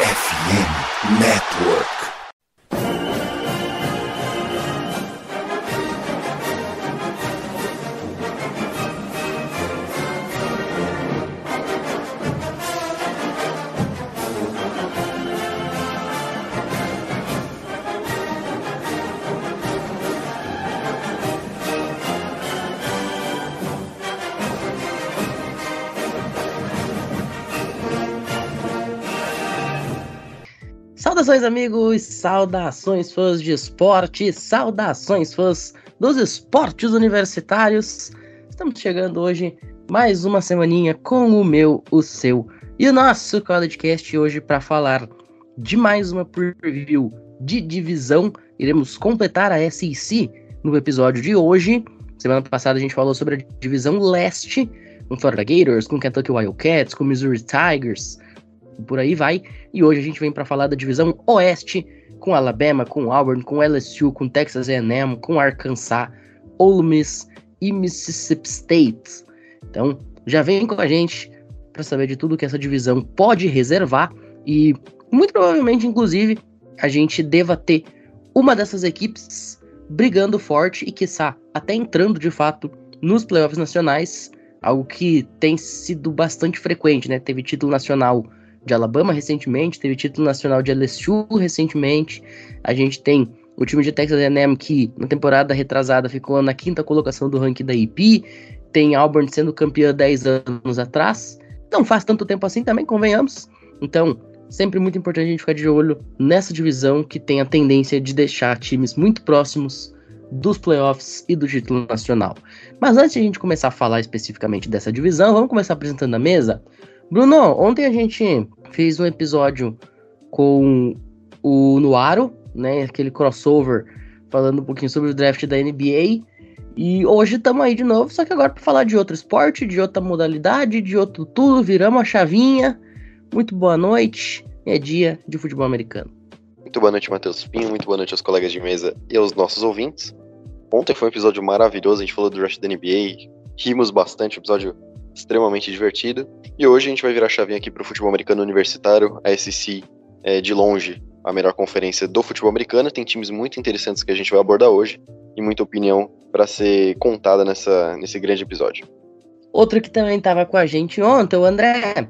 FM Network. Saudações, amigos! Saudações, fãs de esporte! Saudações, fãs dos esportes universitários! Estamos chegando hoje mais uma semaninha com o meu, o seu e o nosso CollegeCast hoje para falar de mais uma preview de divisão. Iremos completar a SEC no episódio de hoje. Semana passada a gente falou sobre a divisão leste, com Florida Gators, com Kentucky Wildcats, com Missouri Tigers, por aí vai. E hoje a gente vem para falar da divisão Oeste, com Alabama, com Auburn, com LSU, com Texas A&M, com Arkansas, Ole Miss e Mississippi State. Então, já vem com a gente para saber de tudo que essa divisão pode reservar e muito provavelmente, inclusive, a gente deva ter uma dessas equipes brigando forte e, quiçá, até entrando de fato nos playoffs nacionais, algo que tem sido bastante frequente, né? Teve título nacional de Alabama recentemente, teve título nacional de LSU recentemente. A gente tem o time de Texas A&M que na temporada retrasada ficou na quinta colocação do ranking da IP. Tem Auburn sendo campeã 10 anos atrás. Não faz tanto tempo assim também, convenhamos. Então, sempre muito importante a gente ficar de olho nessa divisão que tem a tendência de deixar times muito próximos dos playoffs e do título nacional. Mas antes de a gente começar a falar especificamente dessa divisão, vamos começar apresentando a mesa. Bruno, ontem a gente fez um episódio com o Nuaro, né? Aquele crossover falando um pouquinho sobre o draft da NBA. E hoje estamos aí de novo, só que agora para falar de outro esporte, de outra modalidade, de outro tudo, viramos a chavinha. Muito boa noite. É dia de futebol americano. Muito boa noite, Matheus Pinho. Muito boa noite aos colegas de mesa e aos nossos ouvintes. Ontem foi um episódio maravilhoso, a gente falou do draft da NBA, rimos bastante, episódio extremamente divertido. E hoje a gente vai virar a chavinha aqui para o futebol americano universitário, a SEC é de longe a melhor conferência do futebol americano. Tem times muito interessantes que a gente vai abordar hoje e muita opinião para ser contada nessa, nesse grande episódio. Outro que também estava com a gente ontem, o André.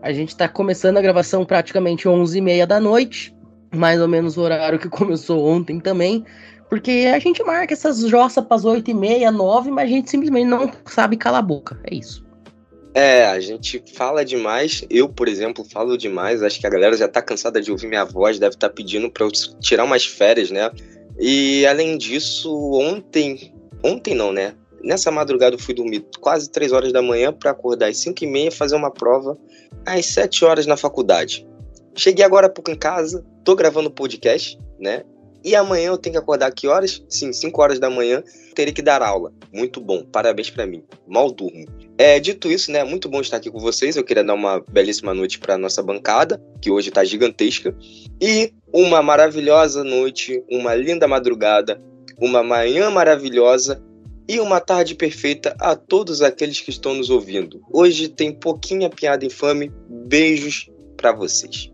A gente está começando a gravação praticamente 11h30 da noite, mais ou menos o horário que começou ontem também. Porque a gente marca essas jossas para as 8 e meia, 9, mas a gente simplesmente não sabe calar a boca. É isso. É, a gente fala demais. Eu, por exemplo, falo demais. Acho que a galera já tá cansada de ouvir minha voz, deve estar tá pedindo para eu tirar umas férias, né? E além disso, ontem. Ontem não, né? Nessa madrugada eu fui dormir quase 3 horas da manhã para acordar às 5 e meia fazer uma prova às 7 horas na faculdade. Cheguei agora há pouco em casa, tô gravando podcast, né? E amanhã eu tenho que acordar que horas? Sim, 5 horas da manhã, terei que dar aula. Muito bom, parabéns para mim. Mal durmo. É, dito isso, né, muito bom estar aqui com vocês. Eu queria dar uma belíssima noite para nossa bancada, que hoje está gigantesca, e uma maravilhosa noite, uma linda madrugada, uma manhã maravilhosa e uma tarde perfeita a todos aqueles que estão nos ouvindo. Hoje tem pouquinha piada infame. Beijos para vocês.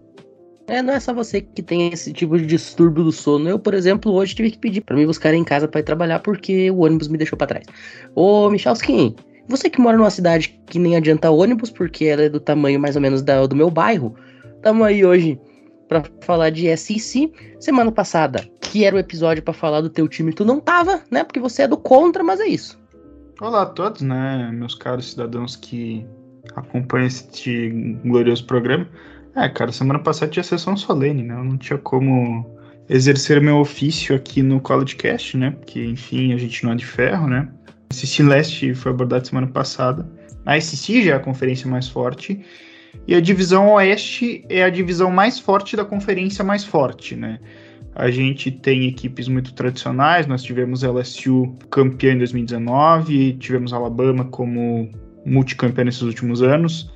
É, não é só você que tem esse tipo de distúrbio do sono. Eu, por exemplo, hoje tive que pedir para me buscar em casa para ir trabalhar porque o ônibus me deixou para trás. Ô, Michalski, você que mora numa cidade que nem adianta ônibus porque ela é do tamanho mais ou menos da, do meu bairro, tamo aí hoje para falar de SEC. Semana passada, que era o episódio para falar do teu time, tu não tava, né? Porque você é do contra, mas é isso. Olá a todos, né, meus caros cidadãos que acompanham este glorioso programa. É, cara, semana passada tinha sessão solene, né? Eu não tinha como exercer meu ofício aqui no CollegeCast, né? Porque, enfim, a gente não é de ferro, né? A SEC Leste foi abordado semana passada. A SEC já é a conferência mais forte. E a divisão Oeste é a divisão mais forte da conferência mais forte, né? A gente tem equipes muito tradicionais, nós tivemos LSU campeã em 2019, tivemos Alabama como multicampeã nesses últimos anos.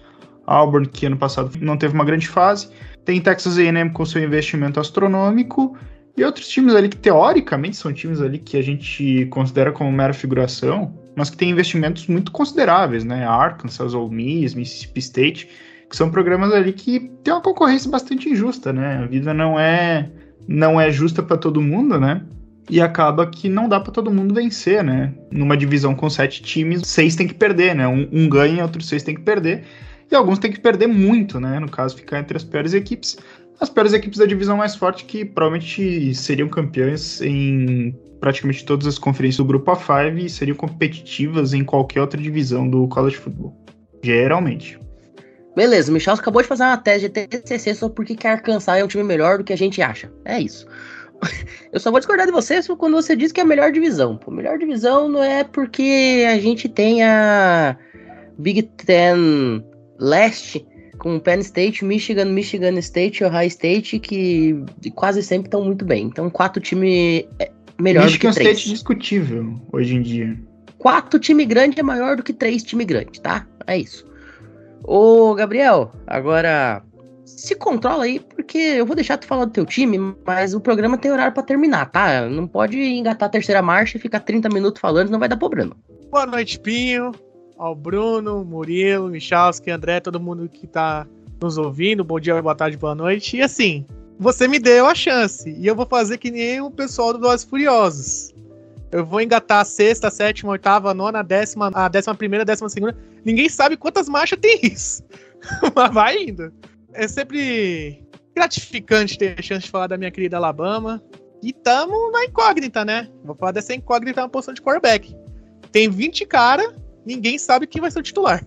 Auburn, que ano passado não teve uma grande fase. Tem Texas A&M com seu investimento astronômico e outros times ali que teoricamente são times ali que a gente considera como mera figuração, mas que têm investimentos muito consideráveis, né? Arkansas, Ole Miss, Mississippi State. são programas ali que tem uma concorrência bastante injusta, né? A vida não é não é justa para todo mundo, né? E acaba que não dá para todo mundo vencer, né? Numa divisão com sete times, seis tem que perder, né? Um, um ganha, outros seis tem que perder. E alguns tem que perder muito, né? No caso, ficar entre as piores equipes. As piores equipes da divisão mais forte que provavelmente seriam campeãs em praticamente todas as conferências do grupo A5 e seriam competitivas em qualquer outra divisão do college football. Geralmente. Beleza, o Michel acabou de fazer uma tese de TCC só porque quer Arkansas é um time melhor do que a gente acha. É isso. Eu só vou discordar de você quando você diz que é a melhor divisão. A melhor divisão não é porque a gente tem a Big Ten Leste com Penn State, Michigan, Michigan State, Ohio State, que quase sempre estão muito bem. Então, quatro times é melhor Michigan do que três. State discutível hoje em dia. Quatro time grande é maior do que três time grande, tá? É isso. Ô, Gabriel, agora se controla aí, porque eu vou deixar tu falar do teu time, mas o programa tem horário para terminar, tá? Não pode engatar a terceira marcha e ficar 30 minutos falando, não vai dar problema. Boa noite, Pinho, ao Bruno, Murilo, Michalski, André, todo mundo que tá nos ouvindo. Bom dia, boa tarde, boa noite. E assim, você me deu a chance, e eu vou fazer que nem o pessoal do Velozes Furiosos. Eu vou engatar a sexta, a sétima, a oitava, a nona, a décima, a décima primeira, a décima segunda. Ninguém sabe quantas marchas tem isso. Mas vai indo. É sempre gratificante ter a chance de falar da minha querida Alabama. E tamo na incógnita, né? Vou falar dessa incógnita na posição de quarterback. Tem 20 cara, ninguém sabe quem vai ser o titular.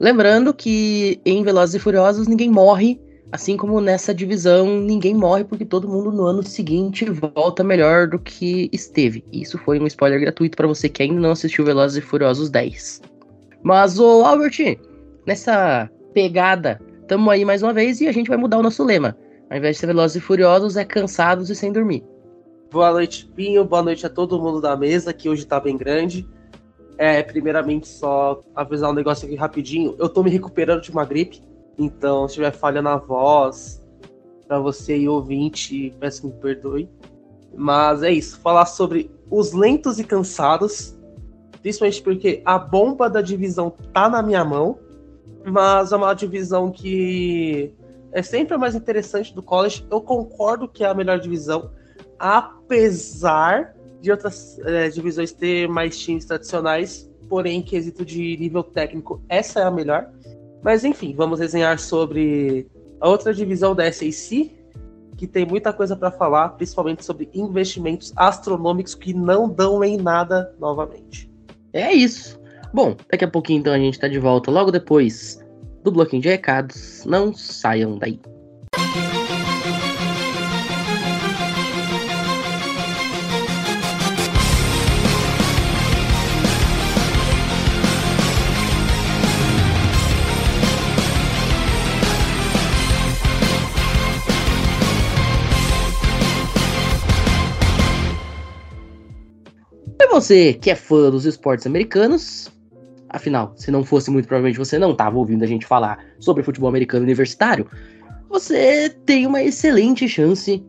Lembrando que em Velozes e Furiosos ninguém morre Assim como nessa divisão, ninguém morre porque todo mundo no ano seguinte volta melhor do que esteve. Isso foi um spoiler gratuito para você que ainda não assistiu Velozes e Furiosos 10. Mas, ô Albert, nessa pegada, tamo aí mais uma vez e a gente vai mudar o nosso lema. Ao invés de ser Velozes e Furiosos, é cansados e sem dormir. Boa noite, Pinho. Boa noite a todo mundo da mesa, que hoje tá bem grande. É, primeiramente, só avisar um negócio aqui rapidinho. Eu tô me recuperando de uma gripe. Então, se tiver falha na voz, para você e ouvinte, peço que me perdoe. Mas é isso, falar sobre os lentos e cansados, principalmente porque a bomba da divisão tá na minha mão, mas é uma divisão que é sempre a mais interessante do college. Eu concordo que é a melhor divisão, apesar de outras é, divisões ter mais times tradicionais, porém, em quesito de nível técnico, essa é a melhor. Mas enfim, vamos resenhar sobre a outra divisão da SEC, que tem muita coisa para falar, principalmente sobre investimentos astronômicos que não dão em nada novamente. É isso. Bom, daqui a pouquinho então a gente tá de volta logo depois do bloquinho de recados. Não saiam daí. Você que é fã dos esportes americanos, afinal, se não fosse muito provavelmente você não estava ouvindo a gente falar sobre futebol americano universitário, você tem uma excelente chance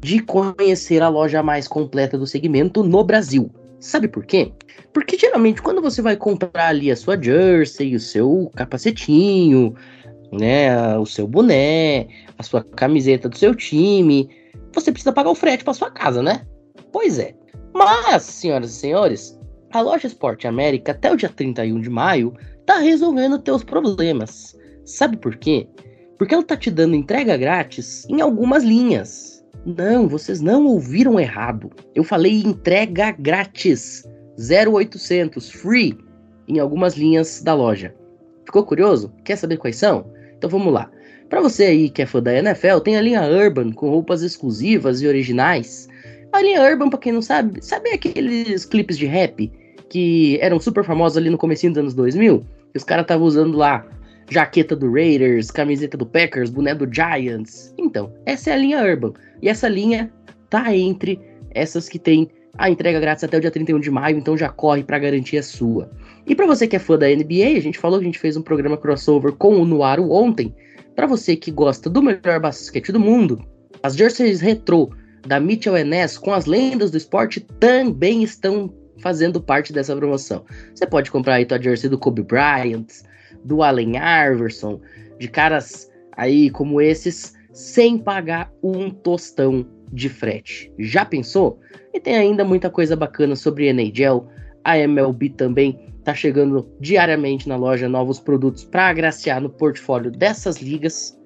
de conhecer a loja mais completa do segmento no Brasil. Sabe por quê? Porque geralmente quando você vai comprar ali a sua jersey, o seu capacetinho, né, o seu boné, a sua camiseta do seu time, você precisa pagar o frete para sua casa, né? Pois é. Mas, senhoras e senhores, a loja Esporte América, até o dia 31 de maio, tá resolvendo teus problemas. Sabe por quê? Porque ela tá te dando entrega grátis em algumas linhas. Não, vocês não ouviram errado. Eu falei entrega grátis. 0800 free em algumas linhas da loja. Ficou curioso? Quer saber quais são? Então vamos lá. Para você aí que é fã da NFL, tem a linha Urban com roupas exclusivas e originais a linha Urban, pra quem não sabe, sabe aqueles clipes de rap que eram super famosos ali no começo dos anos 2000? Que os caras estavam usando lá jaqueta do Raiders, camiseta do Packers, boné do Giants. Então, essa é a linha Urban. E essa linha tá entre essas que tem a entrega grátis até o dia 31 de maio, então já corre para garantir a sua. E para você que é fã da NBA, a gente falou que a gente fez um programa crossover com o Nuaro ontem. Para você que gosta do melhor basquete do mundo, as jerseys retrô da Mitchell Ness com as lendas do esporte também estão fazendo parte dessa promoção. Você pode comprar aí tua jersey do Kobe Bryant, do Allen Iverson, de caras aí como esses sem pagar um tostão de frete. Já pensou? E tem ainda muita coisa bacana sobre NHL, a MLB também tá chegando diariamente na loja novos produtos para agraciar no portfólio dessas ligas.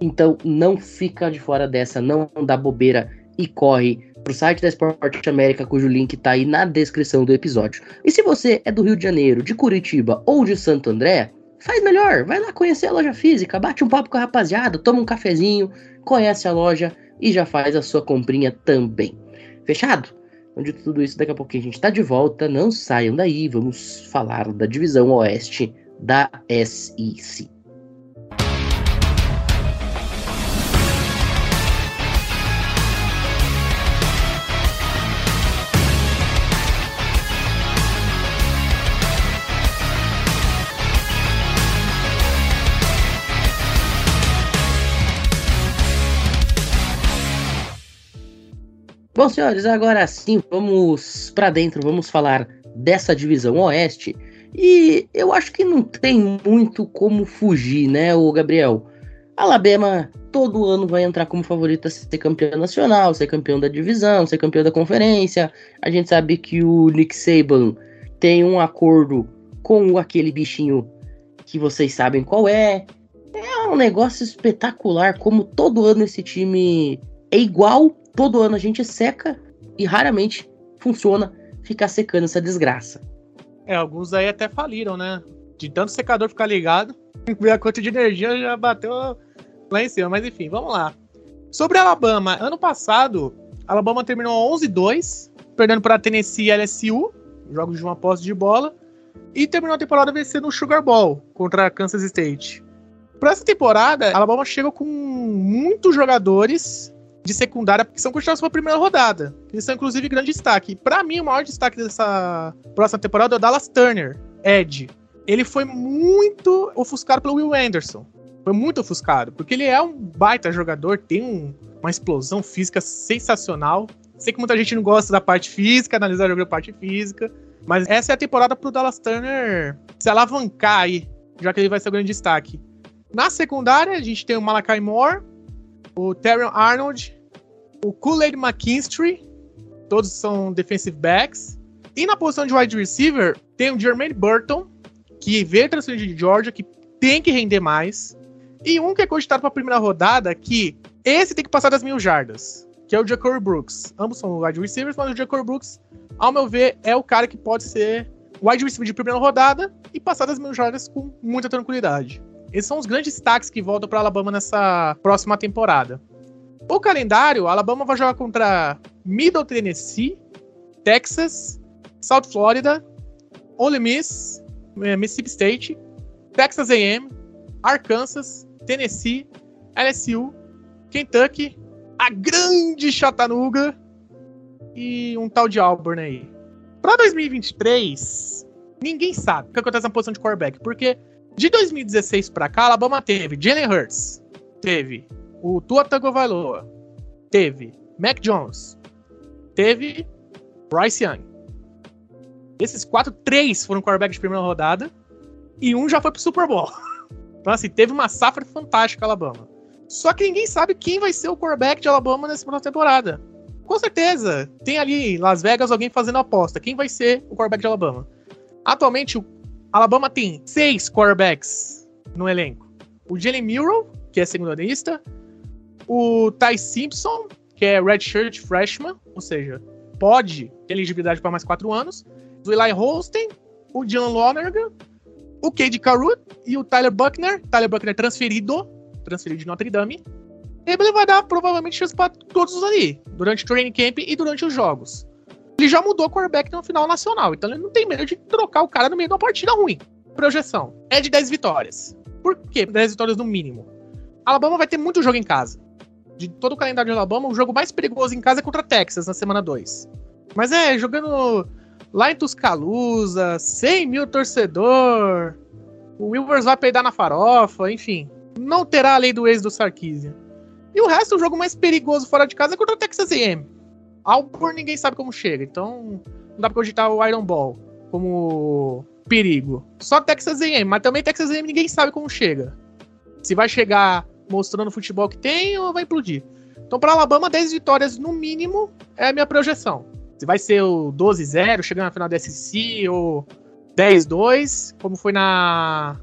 Então não fica de fora dessa, não dá bobeira e corre pro site da Sport América, cujo link tá aí na descrição do episódio. E se você é do Rio de Janeiro, de Curitiba ou de Santo André, faz melhor, vai lá conhecer a loja física, bate um papo com a rapaziada, toma um cafezinho, conhece a loja e já faz a sua comprinha também. Fechado? Então, de tudo isso, daqui a pouquinho a gente tá de volta. Não saiam daí, vamos falar da divisão oeste da SEC. Bom, senhores, agora sim, vamos para dentro, vamos falar dessa divisão oeste. E eu acho que não tem muito como fugir, né, o Gabriel? Alabama todo ano vai entrar como favorita a ser campeão nacional, ser campeão da divisão, ser campeão da conferência. A gente sabe que o Nick Saban tem um acordo com aquele bichinho que vocês sabem qual é. É um negócio espetacular, como todo ano esse time é igual todo ano a gente seca e raramente funciona ficar secando essa desgraça. É, alguns aí até faliram, né? De tanto secador ficar ligado, a conta de energia já bateu lá em cima. Mas enfim, vamos lá. Sobre Alabama, ano passado, Alabama terminou 11-2, perdendo para Tennessee e LSU, jogos de uma posse de bola, e terminou a temporada vencendo o Sugar Bowl contra Kansas State. Para essa temporada, Alabama chega com muitos jogadores de secundária que são continuados para primeira rodada. Eles são, inclusive, grande destaque. Para mim, o maior destaque dessa próxima temporada é o Dallas Turner, Ed. Ele foi muito ofuscado pelo Will Anderson. Foi muito ofuscado, porque ele é um baita jogador, tem um, uma explosão física sensacional. Sei que muita gente não gosta da parte física, analisar o jogo da parte física, mas essa é a temporada pro Dallas Turner se alavancar aí, já que ele vai ser o grande destaque. Na secundária, a gente tem o Malakai Moore, o Terry Arnold, o Kool-Aid McKinstry, todos são defensive backs. E na posição de wide receiver, tem o Jermaine Burton, que veio transferido de Georgia, que tem que render mais. E um que é cogitado para a primeira rodada, que esse tem que passar das mil jardas, que é o Jacory Brooks. Ambos são wide receivers, mas o Jacory Brooks, ao meu ver, é o cara que pode ser wide receiver de primeira rodada e passar das mil jardas com muita tranquilidade. Esses são os grandes destaques que voltam para Alabama nessa próxima temporada. O calendário, Alabama vai jogar contra Middle Tennessee, Texas, South Florida, Ole Miss, eh, Mississippi State, Texas A&M, Arkansas, Tennessee, LSU, Kentucky, a grande Chattanooga e um tal de Auburn aí. Para 2023, ninguém sabe o que acontece na posição de quarterback, porque de 2016 para cá, Alabama teve Jalen Hurts, teve o Tua Tagovailoa, teve Mac Jones, teve Bryce Young. Esses quatro, três foram quarterbacks de primeira rodada e um já foi pro Super Bowl. Então, assim, teve uma safra fantástica Alabama. Só que ninguém sabe quem vai ser o quarterback de Alabama nessa próxima temporada. Com certeza, tem ali em Las Vegas alguém fazendo aposta. Quem vai ser o quarterback de Alabama? Atualmente, o Alabama tem seis quarterbacks no elenco. O Jalen Murrow, que é secundarista. O Ty Simpson, que é redshirt freshman, ou seja, pode ter elegibilidade para mais quatro anos. O Eli Holstein, o John Lonergan, o Cade Carruth e o Tyler Buckner. Tyler Buckner transferido, transferido de Notre Dame. Ele vai dar provavelmente chance para todos ali, durante o training camp e durante os jogos ele já mudou o quarterback no final nacional. Então ele não tem medo de trocar o cara no meio de uma partida ruim. Projeção é de 10 vitórias. Por quê? 10 vitórias no mínimo. Alabama vai ter muito jogo em casa. De todo o calendário de Alabama, o jogo mais perigoso em casa é contra Texas na semana 2. Mas é, jogando lá em Tuscaloosa, 100 mil torcedor, o Wilvers vai peidar na farofa, enfim. Não terá a lei do ex do Sarkisian. E o resto, o jogo mais perigoso fora de casa é contra o Texas A&M. Auburn ninguém sabe como chega, então não dá pra cogitar o Iron Ball como perigo. Só Texas A&M, mas também Texas A&M ninguém sabe como chega. Se vai chegar mostrando o futebol que tem ou vai implodir. Então, para Alabama, 10 vitórias no mínimo é a minha projeção. Se vai ser o 12-0, chegando na final da SEC, ou 10-2, como foi na,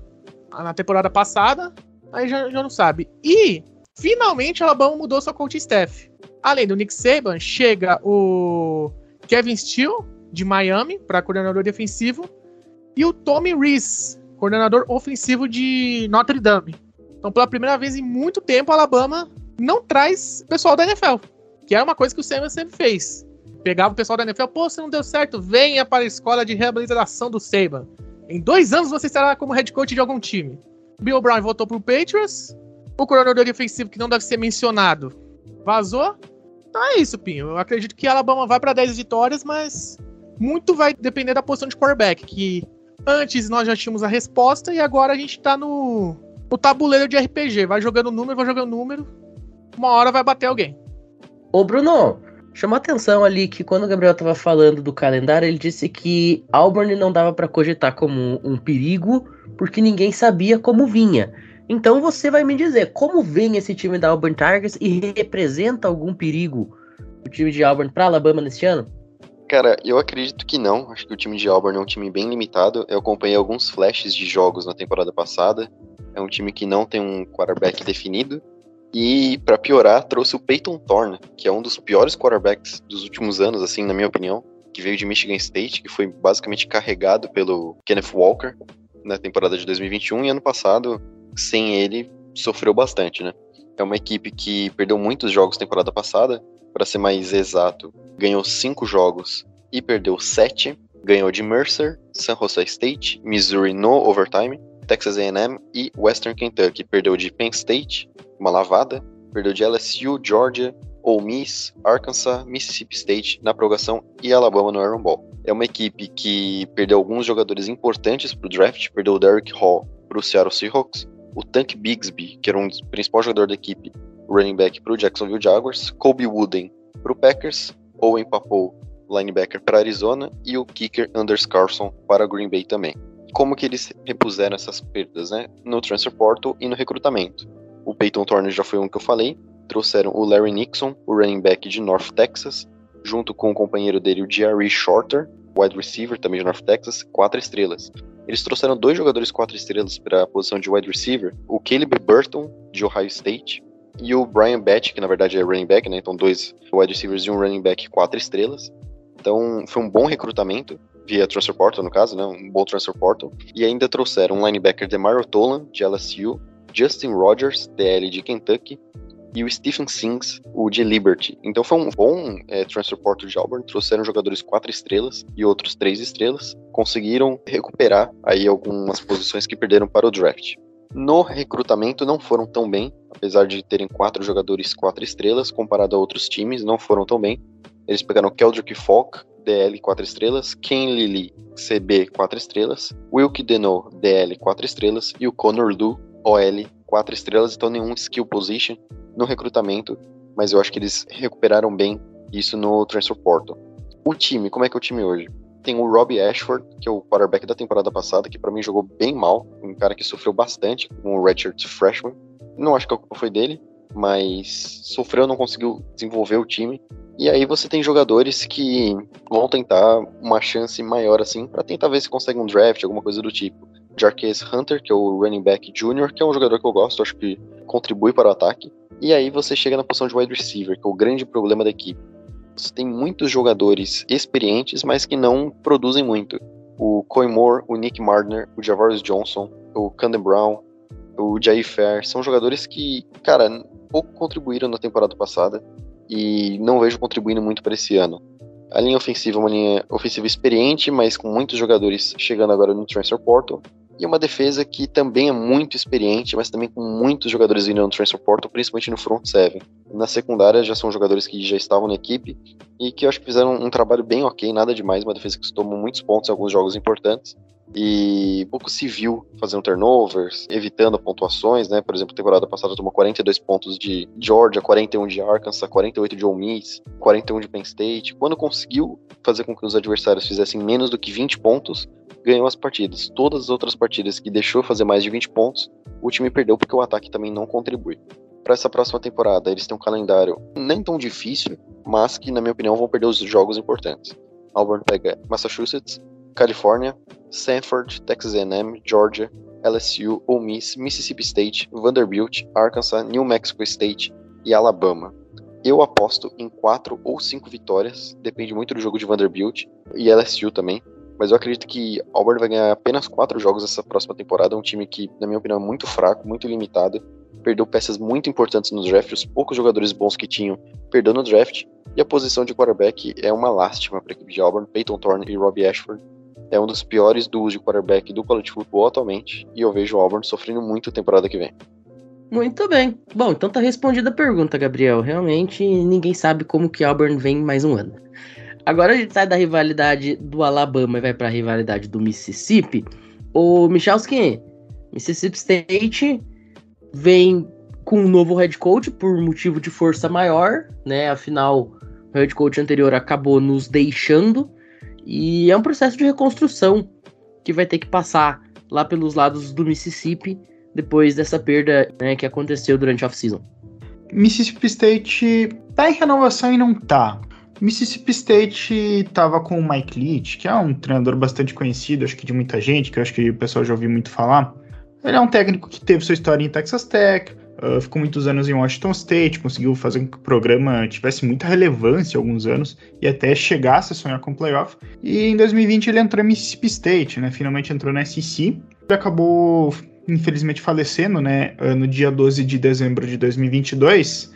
na temporada passada, aí já, já não sabe. E, finalmente, a Alabama mudou sua coach staff. Além do Nick Saban, chega o Kevin Steele, de Miami, para coordenador defensivo, e o Tommy Reese, coordenador ofensivo de Notre Dame. Então, pela primeira vez em muito tempo, a Alabama não traz pessoal da NFL, que é uma coisa que o Saban sempre fez. Pegava o pessoal da NFL, pô, se não deu certo, venha para a escola de reabilitação do Saban. Em dois anos você estará como head coach de algum time. Bill Brown voltou pro Patriots, o coordenador defensivo que não deve ser mencionado vazou. Então é isso, Pinho. Eu acredito que Alabama vai para 10 vitórias, mas muito vai depender da posição de quarterback, que antes nós já tínhamos a resposta e agora a gente tá no, no tabuleiro de RPG. Vai jogando número, vai jogando número uma hora vai bater alguém. Ô, Bruno, chamou atenção ali que quando o Gabriel tava falando do calendário, ele disse que Auburn não dava para cogitar como um perigo, porque ninguém sabia como vinha. Então você vai me dizer, como vem esse time da Auburn Tigers e representa algum perigo o time de Auburn para Alabama neste ano? Cara, eu acredito que não. Acho que o time de Auburn é um time bem limitado. Eu acompanhei alguns flashes de jogos na temporada passada. É um time que não tem um quarterback definido. E, para piorar, trouxe o Peyton Thorne, que é um dos piores quarterbacks dos últimos anos, assim, na minha opinião, que veio de Michigan State, que foi basicamente carregado pelo Kenneth Walker na temporada de 2021 e ano passado, sem ele, sofreu bastante, né? É uma equipe que perdeu muitos jogos temporada passada, para ser mais exato, ganhou cinco jogos e perdeu sete. Ganhou de Mercer, San Jose State, Missouri no overtime, Texas A&M e Western Kentucky. Perdeu de Penn State, uma lavada, perdeu de LSU, Georgia, Ole Miss, Arkansas, Mississippi State na prorrogação e Alabama no Iron Bowl. É uma equipe que perdeu alguns jogadores importantes para o draft, perdeu o Derrick Hall para o Seattle Seahawks, o Tank Bigsby, que era um dos principais jogadores da equipe, running back para o Jacksonville Jaguars, Kobe Wooden para o Packers, Owen Papou, linebacker para Arizona e o kicker Anders Carlson para Green Bay também. Como que eles repuseram essas perdas, né? No transfer portal e no recrutamento. O Peyton Turner já foi um que eu falei. Trouxeram o Larry Nixon, o running back de North Texas, junto com o companheiro dele, o Jerry Shorter, wide receiver também de North Texas, quatro estrelas. Eles trouxeram dois jogadores quatro estrelas para a posição de wide receiver, o Caleb Burton, de Ohio State, e o Brian Batch, que na verdade é running back, né? Então dois wide receivers e um running back quatro estrelas. Então foi um bom recrutamento, via transfer portal no caso, né? Um bom transfer portal. E ainda trouxeram um linebacker Demario Tolan, de LSU, Justin Rogers, DL de Kentucky, e o Stephen Sings, o de Liberty. Então foi um bom é, transfer portal de Auburn, trouxeram jogadores quatro estrelas e outros três estrelas, conseguiram recuperar aí algumas posições que perderam para o draft. No recrutamento não foram tão bem, apesar de terem quatro jogadores quatro estrelas, comparado a outros times, não foram tão bem. Eles pegaram Keldrick Falk, DL 4 estrelas, Ken Lilly, CB 4 estrelas, Wilkie Deno, DL 4 estrelas e o Connor Lu, OL 4 estrelas, então nenhum skill position no recrutamento, mas eu acho que eles recuperaram bem isso no transfer portal. O time, como é que é o time hoje? Tem o Robbie Ashford, que é o quarterback da temporada passada, que para mim jogou bem mal, um cara que sofreu bastante com o redshirt freshman. Não acho que a culpa foi dele, mas sofreu, não conseguiu desenvolver o time. E aí você tem jogadores que vão tentar uma chance maior assim, para tentar ver se consegue um draft, alguma coisa do tipo. Jarquez Hunter, que é o running back junior, que é um jogador que eu gosto, acho que contribui para o ataque. E aí você chega na posição de wide receiver, que é o grande problema da equipe. Você tem muitos jogadores experientes, mas que não produzem muito. O Coy Moore, o Nick Mardner, o Javarius Johnson, o Camden Brown, o Jair Fair, são jogadores que, cara, pouco contribuíram na temporada passada e não vejo contribuindo muito para esse ano. A linha ofensiva é uma linha ofensiva experiente, mas com muitos jogadores chegando agora no transfer portal. E uma defesa que também é muito experiente, mas também com muitos jogadores vindo no transfer portal, principalmente no front seven. Na secundária já são jogadores que já estavam na equipe e que eu acho que fizeram um trabalho bem ok, nada demais, uma defesa que tomou muitos pontos em alguns jogos importantes. E pouco se viu fazendo turnovers, evitando pontuações, né? Por exemplo, temporada passada tomou 42 pontos de Georgia, 41 de Arkansas, 48 de Ole Miss, 41 de Penn State. Quando conseguiu fazer com que os adversários fizessem menos do que 20 pontos, ganhou as partidas. Todas as outras partidas que deixou fazer mais de 20 pontos, o time perdeu porque o ataque também não contribui. Para essa próxima temporada, eles têm um calendário nem tão difícil, mas que, na minha opinião, vão perder os jogos importantes. Auburn pega Massachusetts, Califórnia, Stanford, Texas A&M, Georgia, LSU, Ole Miss, Mississippi State, Vanderbilt, Arkansas, New Mexico State e Alabama. Eu aposto em quatro ou cinco vitórias, depende muito do jogo de Vanderbilt e LSU também. Mas eu acredito que Auburn vai ganhar apenas quatro jogos essa próxima temporada. É um time que, na minha opinião, é muito fraco, muito limitado. Perdeu peças muito importantes no draft, os poucos jogadores bons que tinham perdeu no draft. E a posição de quarterback é uma lástima para a equipe de Auburn. Peyton Thorne e Robbie Ashford é um dos piores duos de quarterback do college football atualmente, e eu vejo o Auburn sofrendo muito temporada que vem. Muito bem. Bom, então tá respondida a pergunta, Gabriel. Realmente ninguém sabe como que Auburn vem mais um ano. Agora a gente sai da rivalidade do Alabama e vai para a rivalidade do Mississippi. O Michalski, Mississippi State vem com um novo head coach por motivo de força maior, né? Afinal, o head coach anterior acabou nos deixando e é um processo de reconstrução que vai ter que passar lá pelos lados do Mississippi depois dessa perda né, que aconteceu durante a off-season. Mississippi State tá em renovação e não tá. Mississippi State tava com o Mike Leach, que é um treinador bastante conhecido, acho que de muita gente, que eu acho que o pessoal já ouviu muito falar. Ele é um técnico que teve sua história em Texas Tech, Uh, ficou muitos anos em Washington State, conseguiu fazer com que o programa tivesse muita relevância alguns anos e até chegasse a sonhar com playoff. E em 2020 ele entrou em Mississippi State, né? Finalmente entrou na SEC. Ele acabou, infelizmente, falecendo, né? Ah, no dia 12 de dezembro de 2022.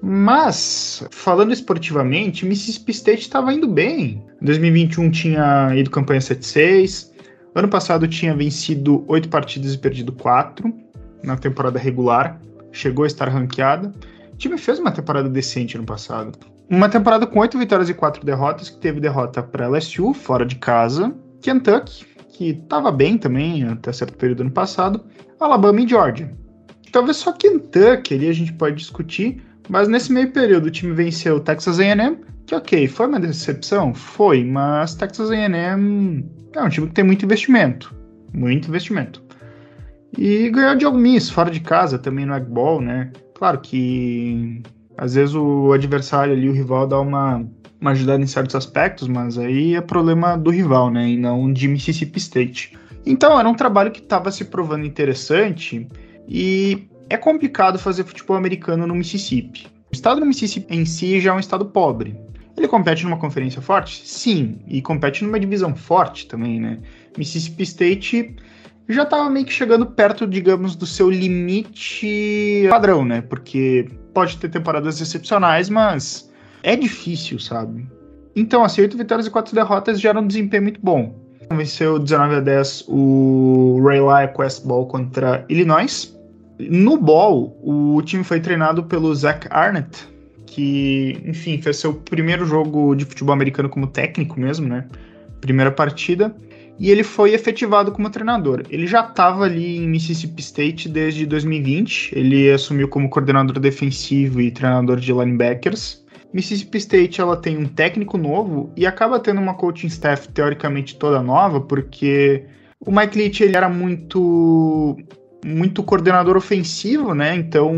Mas, falando esportivamente, Mississippi State estava indo bem. Em 2021 tinha ido campanha 7-6. Ano passado tinha vencido 8 partidas e perdido 4 na temporada regular chegou a estar ranqueada. O time fez uma temporada decente no passado. Uma temporada com oito vitórias e quatro derrotas, que teve derrota para LSU, fora de casa, Kentucky, que estava bem também até certo período ano passado, Alabama e Georgia. Talvez só Kentucky ali a gente pode discutir, mas nesse meio período o time venceu Texas A&M, que ok, foi uma decepção? Foi, mas Texas A&M é um time que tem muito investimento, muito investimento. E ganhou de Miss fora de casa, também no Eggball, né? Claro que às vezes o adversário ali, o rival, dá uma, uma ajudada em certos aspectos, mas aí é problema do rival, né? E não de Mississippi State. Então era um trabalho que estava se provando interessante e é complicado fazer futebol americano no Mississippi. O estado do Mississippi em si já é um estado pobre. Ele compete numa conferência forte? Sim, e compete numa divisão forte também, né? Mississippi State já estava meio que chegando perto, digamos, do seu limite padrão, né? Porque pode ter temporadas excepcionais, mas é difícil, sabe? Então, assim, 8 vitórias e 4 derrotas gera um desempenho muito bom. Venceu 19 a 10 o Rayleigh Quest Ball contra Illinois. No Ball, o time foi treinado pelo Zach Arnett, que, enfim, fez seu primeiro jogo de futebol americano como técnico mesmo, né? Primeira partida e ele foi efetivado como treinador. Ele já estava ali em Mississippi State desde 2020. Ele assumiu como coordenador defensivo e treinador de linebackers. Mississippi State ela tem um técnico novo e acaba tendo uma coaching staff teoricamente toda nova, porque o Mike Leach ele era muito muito coordenador ofensivo, né? Então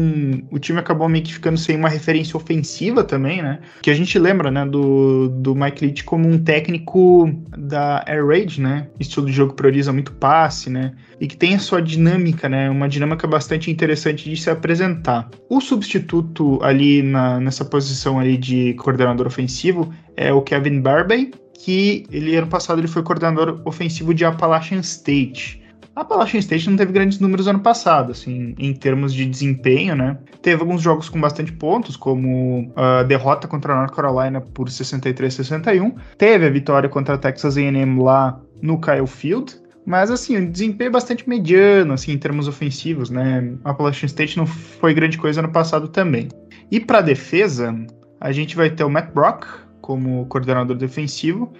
o time acabou meio que ficando sem uma referência ofensiva também, né? Que a gente lembra, né, do, do Mike Leach como um técnico da Air Raid, né? Estilo de jogo prioriza muito passe, né? E que tem a sua dinâmica, né? Uma dinâmica bastante interessante de se apresentar. O substituto ali na, nessa posição ali de coordenador ofensivo é o Kevin Barbey, que ele ano passado ele foi coordenador ofensivo de Appalachian State. A Appalachian State não teve grandes números ano passado, assim, em termos de desempenho, né? Teve alguns jogos com bastante pontos, como a derrota contra a North Carolina por 63-61. Teve a vitória contra a Texas A&M lá no Kyle Field. Mas, assim, o desempenho bastante mediano, assim, em termos ofensivos, né? A Appalachian State não foi grande coisa ano passado também. E para defesa, a gente vai ter o Matt Brock como coordenador defensivo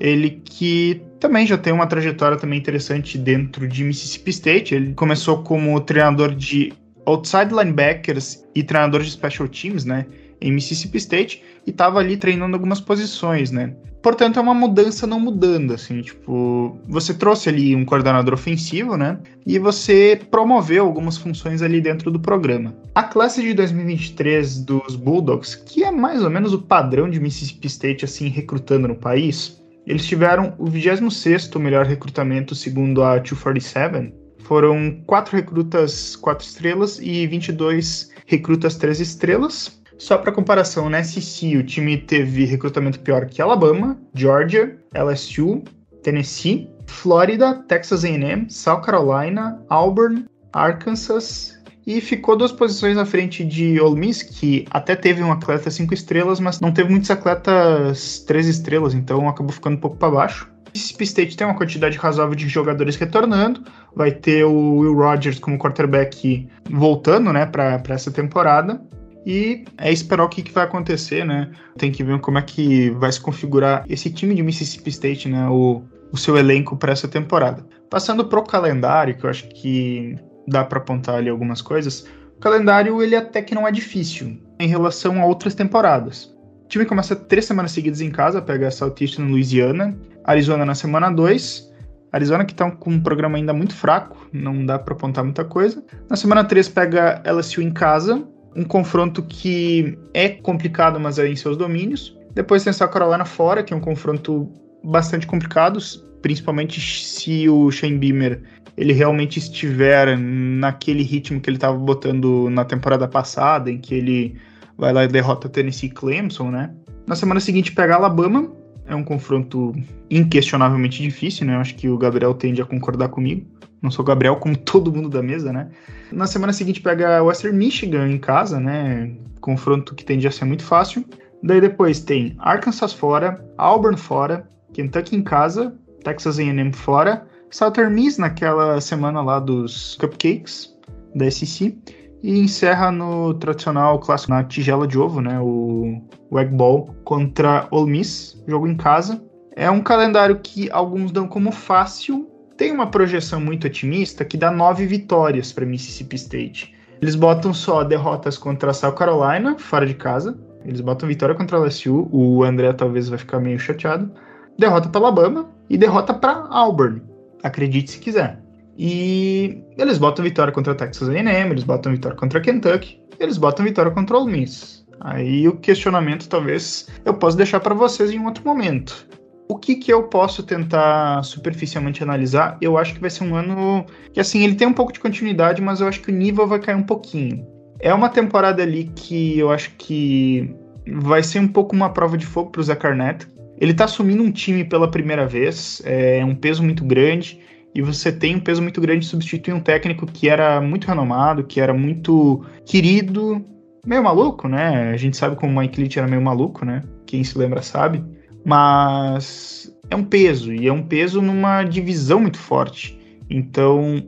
Ele que também já tem uma trajetória também interessante dentro de Mississippi State. Ele começou como treinador de outside linebackers e treinador de special teams, né? Em Mississippi State e estava ali treinando algumas posições, né? Portanto, é uma mudança não mudando, assim, tipo, você trouxe ali um coordenador ofensivo, né? E você promoveu algumas funções ali dentro do programa. A classe de 2023 dos Bulldogs, que é mais ou menos o padrão de Mississippi State, assim, recrutando no país, eles tiveram o 26º melhor recrutamento segundo a 247. Foram quatro recrutas quatro estrelas e 22 recrutas três estrelas. Só para comparação, na SEC o time teve recrutamento pior que Alabama, Georgia, LSU, Tennessee, Flórida, Texas A&M, South Carolina, Auburn, Arkansas e ficou duas posições à frente de Ole Miss, que até teve um atleta cinco estrelas, mas não teve muitos atletas três estrelas, então acabou ficando um pouco para baixo. Mississippi State tem uma quantidade razoável de jogadores retornando. Vai ter o Will Rogers como quarterback voltando, né, para essa temporada. E é esperar o que, que vai acontecer, né? Tem que ver como é que vai se configurar esse time de Mississippi State, né? O, o seu elenco para essa temporada. Passando pro calendário, que eu acho que dá para apontar ali algumas coisas. O calendário, ele até que não é difícil em relação a outras temporadas. O time começa três semanas seguidas em casa, pega Southeastern Louisiana, Arizona na semana 2, Arizona que tá com um programa ainda muito fraco, não dá para apontar muita coisa. Na semana 3 pega LSU em casa, um confronto que é complicado, mas é em seus domínios. Depois tem South Carolina fora, que é um confronto bastante complicado, principalmente se o Shane Beamer ele realmente estiver naquele ritmo que ele estava botando na temporada passada, em que ele vai lá e derrota Tennessee Clemson, né? Na semana seguinte pega Alabama, é um confronto inquestionavelmente difícil, né? Eu acho que o Gabriel tende a concordar comigo. Não sou o Gabriel, como todo mundo da mesa, né? Na semana seguinte pega Western Michigan em casa, né? Confronto que tende a ser muito fácil. Daí depois tem Arkansas fora, Auburn fora, Kentucky em casa, Texas A&M fora, Southern Miss naquela semana lá dos Cupcakes da SEC e encerra no tradicional clássico na tigela de ovo, né? O, o Egg Ball contra Ole Miss, jogo em casa. É um calendário que alguns dão como fácil, tem uma projeção muito otimista que dá nove vitórias para Mississippi State. Eles botam só derrotas contra South Carolina, fora de casa. Eles botam vitória contra a LSU. O André talvez vai ficar meio chateado. Derrota para Alabama e derrota para Auburn. Acredite se quiser. E eles botam vitória contra Texas A&M, eles botam vitória contra Kentucky, eles botam vitória contra Ole Miss. Aí o questionamento talvez eu possa deixar para vocês em um outro momento. O que, que eu posso tentar superficialmente analisar? Eu acho que vai ser um ano que, assim, ele tem um pouco de continuidade, mas eu acho que o nível vai cair um pouquinho. É uma temporada ali que eu acho que vai ser um pouco uma prova de fogo para o Arnett. Ele está assumindo um time pela primeira vez, é um peso muito grande, e você tem um peso muito grande de substituir um técnico que era muito renomado, que era muito querido, meio maluco, né? A gente sabe como o Mike Leach era meio maluco, né? Quem se lembra sabe. Mas é um peso, e é um peso numa divisão muito forte. Então,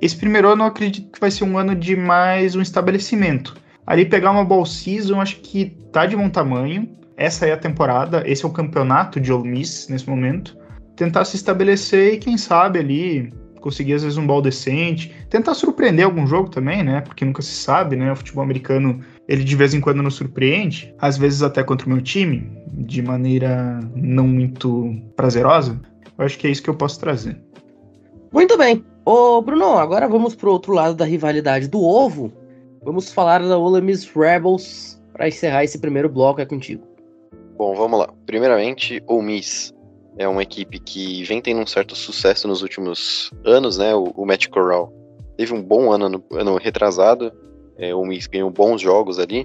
esse primeiro ano eu acredito que vai ser um ano de mais um estabelecimento. Ali pegar uma ball season, acho que tá de bom tamanho. Essa é a temporada, esse é o campeonato de Ole Miss nesse momento. Tentar se estabelecer e quem sabe ali conseguir às vezes um ball decente, tentar surpreender algum jogo também, né? Porque nunca se sabe, né? O futebol americano, ele de vez em quando nos surpreende, às vezes até contra o meu time, de maneira não muito prazerosa. Eu acho que é isso que eu posso trazer. Muito bem. Ô, Bruno, agora vamos pro outro lado da rivalidade do ovo. Vamos falar da Ole Miss Rebels para encerrar esse primeiro bloco é contigo. Bom, vamos lá. Primeiramente, Ole Miss é uma equipe que vem tendo um certo sucesso nos últimos anos, né? O, o Matt Corral teve um bom ano, no, ano retrasado, é, o Miss ganhou bons jogos ali,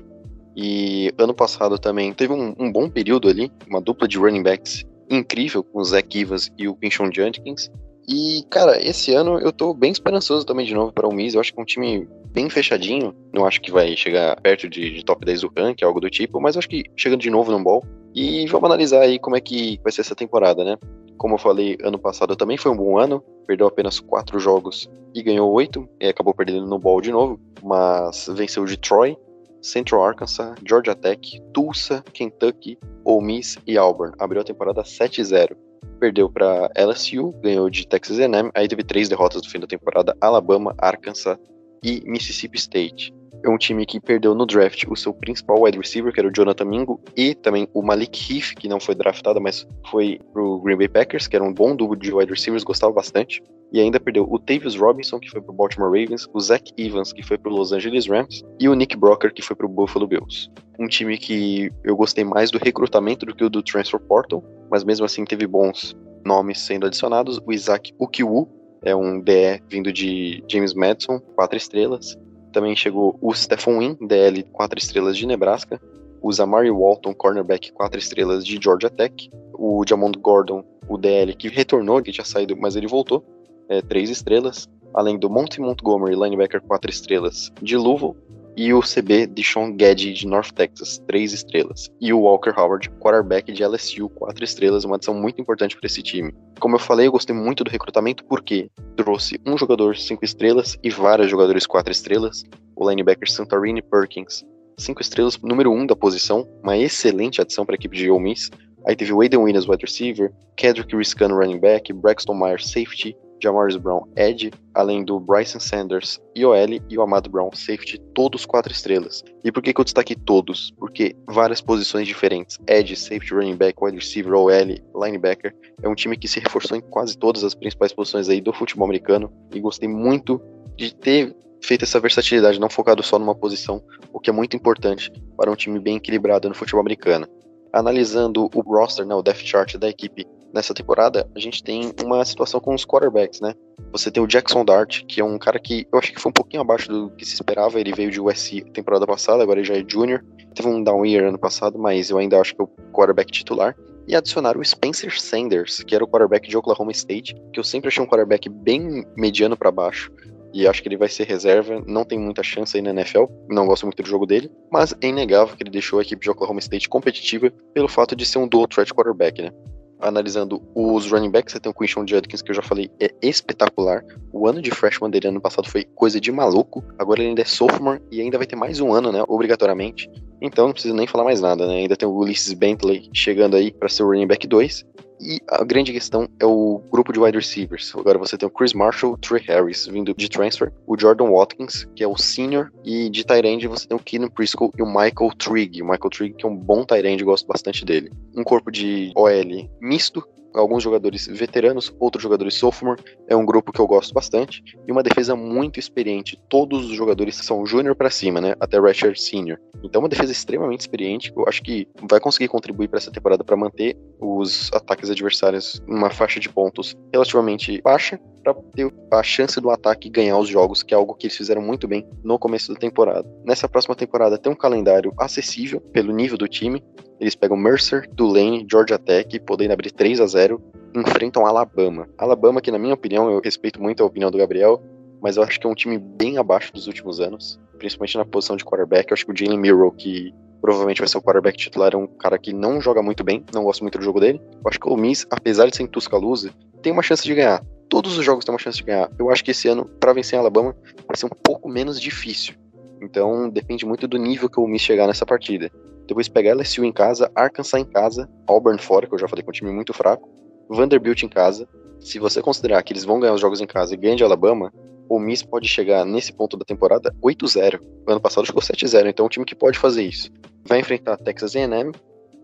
e ano passado também teve um, um, bom período ali, uma dupla de running backs incrível com o Zach Evans e o Pinchon Jenkins. E, cara, esse ano eu tô bem esperançoso também de novo para o Miss. Eu acho que é um time bem fechadinho. Não acho que vai chegar perto de, de top 10 do ranking, algo do tipo, mas acho que chegando de novo no ball. E vamos analisar aí como é que vai ser essa temporada, né? Como eu falei, ano passado também foi um bom ano, perdeu apenas quatro jogos e ganhou oito, e acabou perdendo no ball de novo, mas venceu de Troy, Central Arkansas, Georgia Tech, Tulsa, Kentucky, Ole Miss e Auburn. Abriu a temporada 7-0. perdeu para LSU, ganhou de Texas A&M, aí teve três derrotas no fim da temporada: Alabama, Arkansas e Mississippi State. É um time que perdeu no draft o seu principal wide receiver, que era o Jonathan Mingo, e também o Malik Heath, que não foi draftado, mas foi pro Green Bay Packers, que era um bom duplo de wide receivers, gostava bastante. E ainda perdeu o Tavius Robinson, que foi pro Baltimore Ravens, o Zach Evans, que foi pro Los Angeles Rams, e o Nick Brocker, que foi pro Buffalo Bills. Um time que eu gostei mais do recrutamento do que o do Transfer Portal, mas mesmo assim teve bons nomes sendo adicionados. O Isaac Ukiwu, é um DE vindo de James Madison, quatro estrelas. Também chegou o Stephen Wynn, DL, 4 estrelas de Nebraska. O Zamari Walton, cornerback, 4 estrelas de Georgia Tech. O Jamond Gordon, o DL, que retornou, que tinha saído, mas ele voltou, é, 3 estrelas. Além do Monty Montgomery, linebacker, 4 estrelas de Louisville e o CB de Sean Gaddy de North Texas, 3 estrelas. E o Walker Howard, quarterback de LSU, 4 estrelas, uma adição muito importante para esse time. Como eu falei, eu gostei muito do recrutamento porque trouxe um jogador 5 estrelas e vários jogadores 4 estrelas. O linebacker Santorini Perkins, 5 estrelas, número 1 um da posição, uma excelente adição para a equipe de Ole Miss. Aí teve o Aiden Williams, wide receiver, Kedrick Riscano, running back, Braxton Myers, safety, Jamaris Brown, Ed, além do Bryson Sanders, IOL e o Amado Brown, safety, todos quatro estrelas. E por que, que eu destaquei todos? Porque várias posições diferentes, Ed, safety, running back, wide receiver, OL, linebacker, é um time que se reforçou em quase todas as principais posições aí do futebol americano e gostei muito de ter feito essa versatilidade, não focado só numa posição, o que é muito importante para um time bem equilibrado no futebol americano. Analisando o roster, né, o depth chart da equipe nessa temporada, a gente tem uma situação com os quarterbacks, né? Você tem o Jackson Dart, que é um cara que eu acho que foi um pouquinho abaixo do que se esperava. Ele veio de USC temporada passada, agora ele já é junior. Teve um down year ano passado, mas eu ainda acho que é o quarterback titular. E adicionaram o Spencer Sanders, que era o quarterback de Oklahoma State, que eu sempre achei um quarterback bem mediano para baixo. E acho que ele vai ser reserva, não tem muita chance aí na NFL, não gosto muito do jogo dele, mas é inegável que ele deixou a equipe de Oklahoma State competitiva pelo fato de ser um dual threat quarterback, né? Analisando os running backs, você tem o Quinshon Judkins, que eu já falei, é espetacular. O ano de freshman dele ano passado foi coisa de maluco. Agora ele ainda é sophomore e ainda vai ter mais um ano, né, obrigatoriamente. Então não precisa nem falar mais nada, né? Ainda tem o Ulysses Bentley chegando aí para ser o running back 2. E a grande questão é o grupo de wide receivers. Agora você tem o Chris Marshall, o Trey Harris vindo de transfer, o Jordan Watkins, que é o senior, e de Tyrande você tem o Keenan Prisco e o Michael Trigg. O Michael Trigg, que é um bom Tyrande, gosto bastante dele. Um corpo de OL misto, alguns jogadores veteranos, outros jogadores sophomore. É um grupo que eu gosto bastante. E uma defesa muito experiente. Todos os jogadores são júnior para cima, né? Até Ratchet Senior. Então, uma defesa extremamente experiente. Eu acho que vai conseguir contribuir para essa temporada para manter os ataques adversários numa faixa de pontos relativamente baixa para ter a chance do ataque ganhar os jogos, que é algo que eles fizeram muito bem no começo da temporada. Nessa próxima temporada tem um calendário acessível pelo nível do time. Eles pegam Mercer, Tulane, Georgia Tech, podendo abrir 3 a 0 enfrentam Alabama. Alabama, que na minha opinião, eu respeito muito a opinião do Gabriel, mas eu acho que é um time bem abaixo dos últimos anos, principalmente na posição de quarterback. Eu acho que o Jalen Miro, que provavelmente vai ser o quarterback titular, é um cara que não joga muito bem, não gosto muito do jogo dele. Eu acho que o Miss, apesar de ser em Tuscaloosa, tem uma chance de ganhar todos os jogos têm uma chance de ganhar. Eu acho que esse ano, para vencer Alabama, vai ser um pouco menos difícil. Então, depende muito do nível que o Miss chegar nessa partida. Depois pegar LSU em casa, Arkansas em casa, Auburn fora, que eu já falei que é um time muito fraco, Vanderbilt em casa. Se você considerar que eles vão ganhar os jogos em casa e ganham de Alabama, o Miss pode chegar nesse ponto da temporada 8-0. Ano passado chegou 7-0, então é um time que pode fazer isso. Vai enfrentar Texas A&M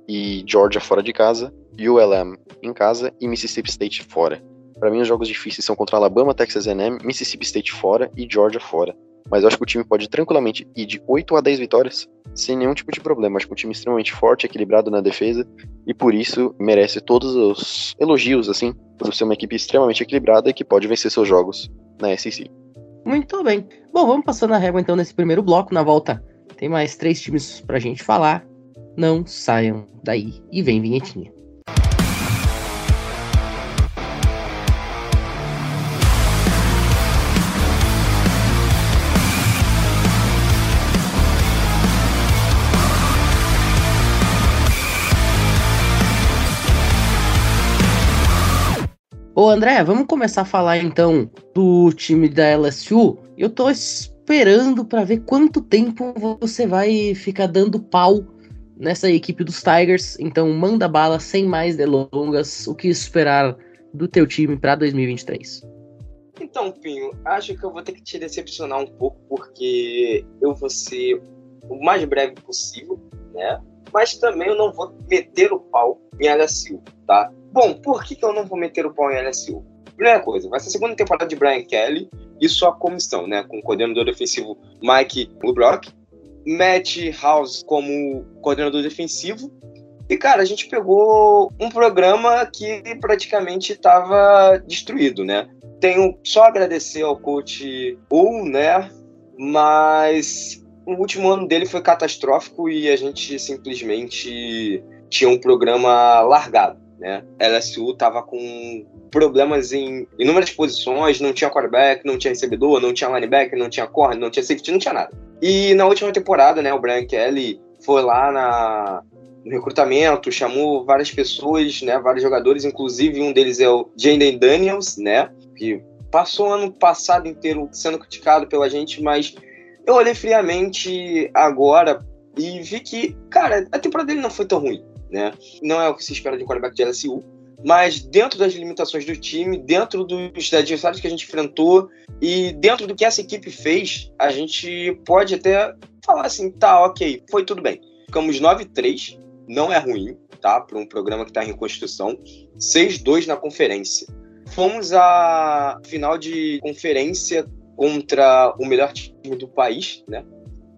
e Georgia fora de casa, ULM em casa e Mississippi State fora. Para mim, os jogos difíceis são contra Alabama, Texas A&M, Mississippi State fora e Georgia fora. Mas eu acho que o time pode tranquilamente ir de 8 a 10 vitórias sem nenhum tipo de problema. Acho que um time extremamente forte, equilibrado na defesa e por isso merece todos os elogios, assim, por ser uma equipe extremamente equilibrada e que pode vencer seus jogos na SEC. Muito bem. Bom, vamos passando a régua então nesse primeiro bloco. Na volta tem mais três times pra gente falar. Não saiam daí e vem vinhetinha. Ô André, vamos começar a falar então do time da LSU. Eu tô esperando para ver quanto tempo você vai ficar dando pau nessa equipe dos Tigers. Então manda bala sem mais delongas. O que esperar do teu time para 2023? Então, Pinho, acho que eu vou ter que te decepcionar um pouco, porque eu vou ser o mais breve possível, né? Mas também eu não vou meter o pau em LSU, tá? Bom, por que, que eu não vou meter o pau em LSU? Primeira coisa, vai ser a segunda temporada de Brian Kelly e sua comissão, né? Com o coordenador defensivo Mike LeBrock, Matt House como coordenador defensivo. E, cara, a gente pegou um programa que praticamente estava destruído, né? Tenho só agradecer ao coach U, né? Mas o último ano dele foi catastrófico e a gente simplesmente tinha um programa largado, né? LSU tava com problemas em inúmeras posições, não tinha quarterback, não tinha recebedor, não tinha linebacker, não tinha corner, não tinha safety, não tinha nada. E na última temporada, né, o Brian Kelly foi lá na, no recrutamento, chamou várias pessoas, né, vários jogadores, inclusive um deles é o Jaden Daniels, né, que passou o ano passado inteiro sendo criticado pela gente, mas eu olhei friamente agora e vi que, cara, a temporada dele não foi tão ruim, né? Não é o que se espera de um quarterback de LSU, mas dentro das limitações do time, dentro dos adversários que a gente enfrentou e dentro do que essa equipe fez, a gente pode até falar assim, tá, ok, foi tudo bem. Ficamos 9-3, não é ruim, tá? Para um programa que está em reconstrução. 6-2 na conferência. Fomos à final de conferência contra o melhor time do país, né?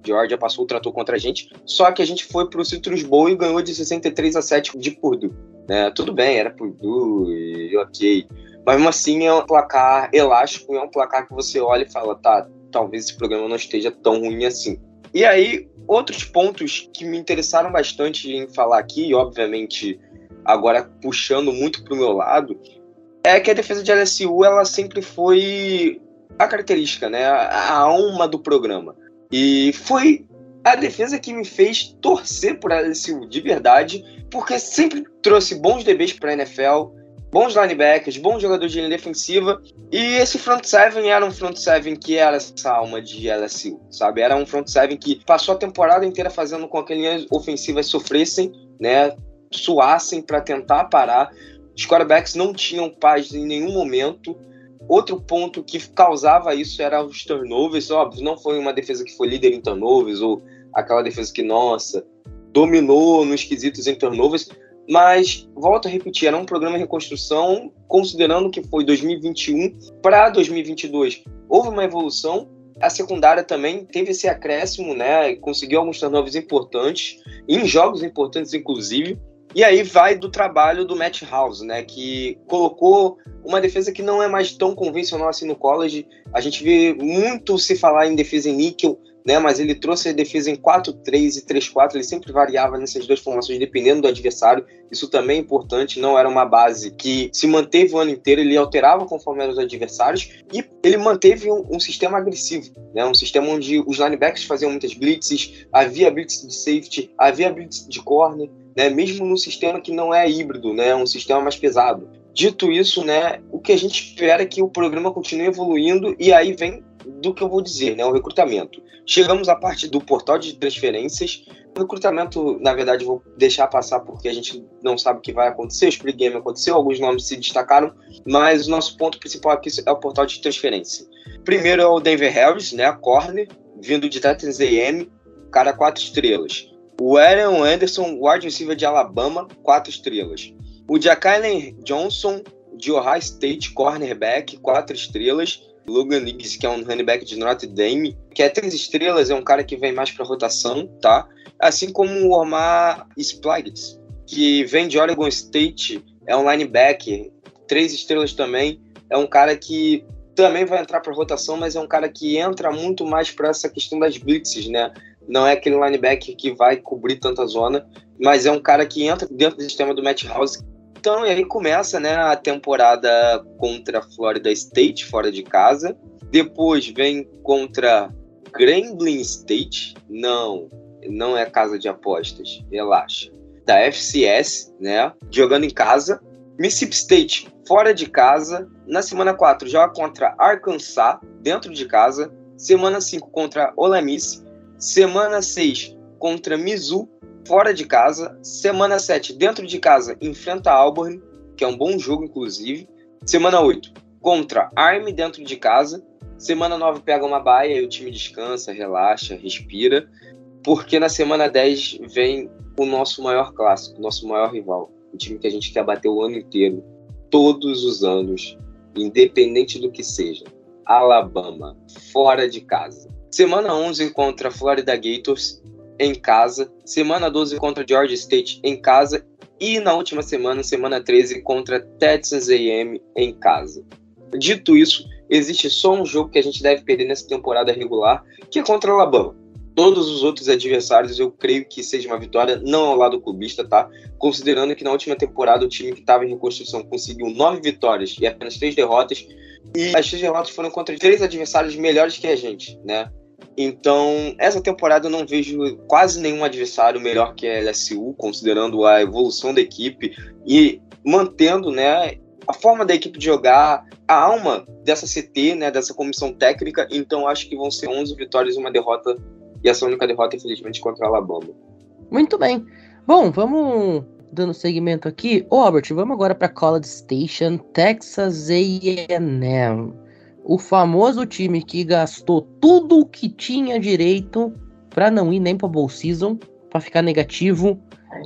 Georgia passou o trator contra a gente, só que a gente foi pro Citrus Bowl e ganhou de 63 a 7 de Purdue. Né? Tudo bem, era Purdue e ok. Mas mesmo assim é um placar elástico, é um placar que você olha e fala, tá, talvez esse programa não esteja tão ruim assim. E aí, outros pontos que me interessaram bastante em falar aqui, e obviamente agora puxando muito pro meu lado, é que a defesa de LSU ela sempre foi a característica, né, a alma do programa. E foi a defesa que me fez torcer por LSU de verdade, porque sempre trouxe bons DBs para a NFL, bons linebackers, bons jogadores de linha defensiva, e esse front seven era um front seven que era essa alma de LSU, sabe? Era um front seven que passou a temporada inteira fazendo com que as linhas ofensivas sofressem, né? Suassem para tentar parar. Os quarterbacks não tinham paz em nenhum momento. Outro ponto que causava isso era os turnovers, óbvio, não foi uma defesa que foi líder em turnovers ou aquela defesa que, nossa, dominou nos quesitos em turnovers, mas volto a repetir, era um programa de reconstrução, considerando que foi 2021 para 2022. Houve uma evolução, a secundária também teve esse acréscimo, né? Conseguiu alguns turnovers importantes, em jogos importantes, inclusive. E aí vai do trabalho do Matt House, né? Que colocou uma defesa que não é mais tão convencional assim no college. A gente vê muito se falar em defesa em níquel, né? Mas ele trouxe a defesa em 4-3 e 3-4. Ele sempre variava nessas duas formações, dependendo do adversário. Isso também é importante. Não era uma base que se manteve o ano inteiro. Ele alterava conforme eram os adversários. E ele manteve um, um sistema agressivo, né? Um sistema onde os linebackers faziam muitas blitzes, havia blitz de safety, havia blitz de corner né, mesmo num sistema que não é híbrido, né, um sistema mais pesado. Dito isso, né, o que a gente espera é que o programa continue evoluindo e aí vem do que eu vou dizer, né, o recrutamento. Chegamos à parte do portal de transferências. O recrutamento, na verdade, vou deixar passar porque a gente não sabe o que vai acontecer. O Spring Game aconteceu, alguns nomes se destacaram, mas o nosso ponto principal aqui é o portal de transferência. Primeiro é o Denver Harris, né, corner, vindo de Titans AM, cara quatro estrelas. O Aaron Anderson, wide receiver de Alabama, quatro estrelas. O Jacqueline Johnson, de Ohio State, cornerback, quatro estrelas. Logan Niggs, que é um running back de Notre Dame, que é três estrelas, é um cara que vem mais para rotação, tá? Assim como o Omar Splaggett, que vem de Oregon State, é um linebacker, três estrelas também, é um cara que também vai entrar para rotação, mas é um cara que entra muito mais para essa questão das blitzes, né? não é aquele linebacker que vai cobrir tanta zona, mas é um cara que entra dentro do sistema do Matt House. Então, e aí começa né, a temporada contra Florida State, fora de casa. Depois vem contra Grambling State. Não, não é casa de apostas, relaxa. Da FCS, né? Jogando em casa. Mississippi State, fora de casa. Na semana 4, joga contra Arkansas, dentro de casa. Semana 5 contra Ole Miss. Semana 6 contra Mizu fora de casa. Semana 7, dentro de casa, enfrenta Auburn, que é um bom jogo, inclusive. Semana 8, contra Army dentro de casa. Semana 9 pega uma baia e o time descansa, relaxa, respira. Porque na semana 10 vem o nosso maior clássico, nosso maior rival. O time que a gente quer bater o ano inteiro, todos os anos, independente do que seja. Alabama, fora de casa. Semana 11 contra Florida Gators em casa. Semana 12 contra Georgia State em casa. E na última semana, semana 13, contra Texas AM em casa. Dito isso, existe só um jogo que a gente deve perder nessa temporada regular, que é contra Alabama. Todos os outros adversários eu creio que seja uma vitória, não ao lado clubista, tá? Considerando que na última temporada o time que estava em reconstrução conseguiu nove vitórias e apenas três derrotas, e as três derrotas foram contra três adversários melhores que a gente, né? Então, essa temporada eu não vejo quase nenhum adversário melhor que a LSU, considerando a evolução da equipe e mantendo, né, a forma da equipe de jogar, a alma dessa CT, né, dessa comissão técnica. Então, acho que vão ser 11 vitórias e uma derrota, e essa única derrota, infelizmente, contra a Alabama. Muito bem. Bom, vamos dando segmento aqui. Ô, Albert, vamos agora para College Station, Texas A&M o famoso time que gastou tudo o que tinha direito para não ir nem para Bowl Season, para ficar negativo.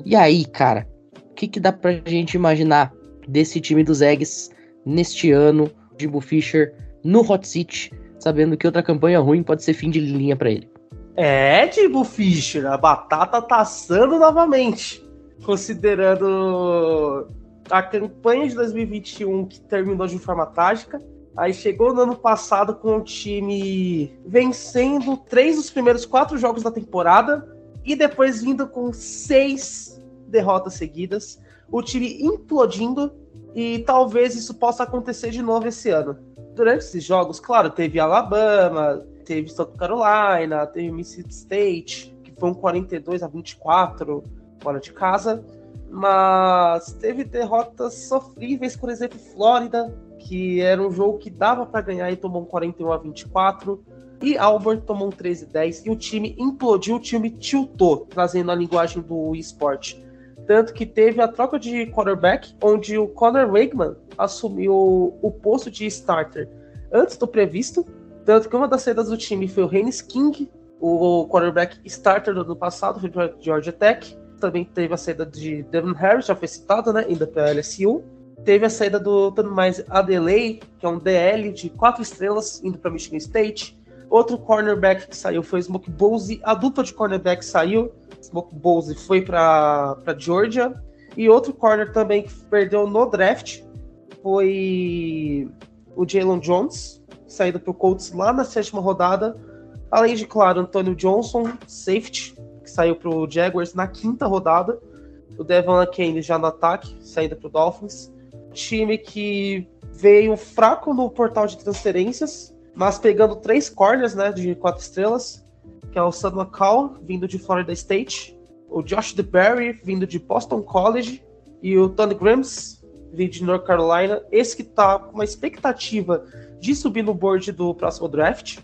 E aí, cara, o que, que dá pra gente imaginar desse time dos Eggs neste ano? Jimbo Fisher no Hot Seat, sabendo que outra campanha ruim pode ser fim de linha para ele. É, Jimbo Fisher, a batata tá assando novamente. Considerando a campanha de 2021 que terminou de forma trágica, Aí chegou no ano passado com o time vencendo três dos primeiros quatro jogos da temporada e depois vindo com seis derrotas seguidas. O time implodindo e talvez isso possa acontecer de novo esse ano. Durante esses jogos, claro, teve Alabama, teve South Carolina, teve Mississippi State, que foi um 42 a 24 fora de casa, mas teve derrotas sofríveis, por exemplo, Flórida, que era um jogo que dava para ganhar e tomou um 41 a 24. E Albert tomou um 13 a 10 e o time implodiu, o time tiltou, trazendo a linguagem do esporte. Tanto que teve a troca de quarterback, onde o Conor Wakeman assumiu o posto de starter antes do previsto. Tanto que uma das saídas do time foi o Haynes King, o quarterback starter do ano passado, foi do Georgia Tech. Também teve a saída de Devin Harris, já foi citado, né? Ainda pela LSU teve a saída do tanto mais Adelay, que é um DL de quatro estrelas, indo para Michigan State. Outro cornerback que saiu foi Smoke Bowsey. A dupla de cornerback saiu. Smoke Bowsey foi para Georgia. E outro corner também que perdeu no draft foi o Jalen Jones, saído para o Colts lá na sétima rodada. Além de, claro, Antônio Johnson, safety, que saiu para o Jaguars na quinta rodada. O Devon Kane já no ataque, saída para o Dolphins time que veio fraco no portal de transferências, mas pegando três corners, né, de quatro estrelas, que é o Sam McCall, vindo de Florida State, o Josh DeBerry, vindo de Boston College, e o Tony Grimes, vindo de North Carolina. Esse que tá com uma expectativa de subir no board do próximo draft.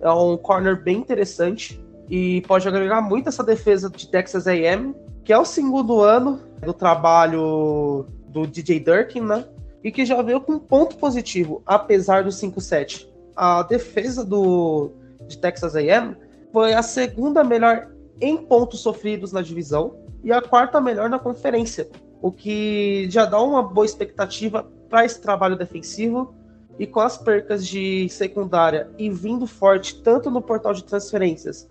É um corner bem interessante e pode agregar muito essa defesa de Texas A&M, que é o segundo ano do trabalho do DJ Durkin, né? E que já veio com um ponto positivo, apesar do 5-7. A defesa do, de Texas AM foi a segunda melhor em pontos sofridos na divisão e a quarta melhor na conferência, o que já dá uma boa expectativa para esse trabalho defensivo. E com as percas de secundária e vindo forte tanto no portal de transferências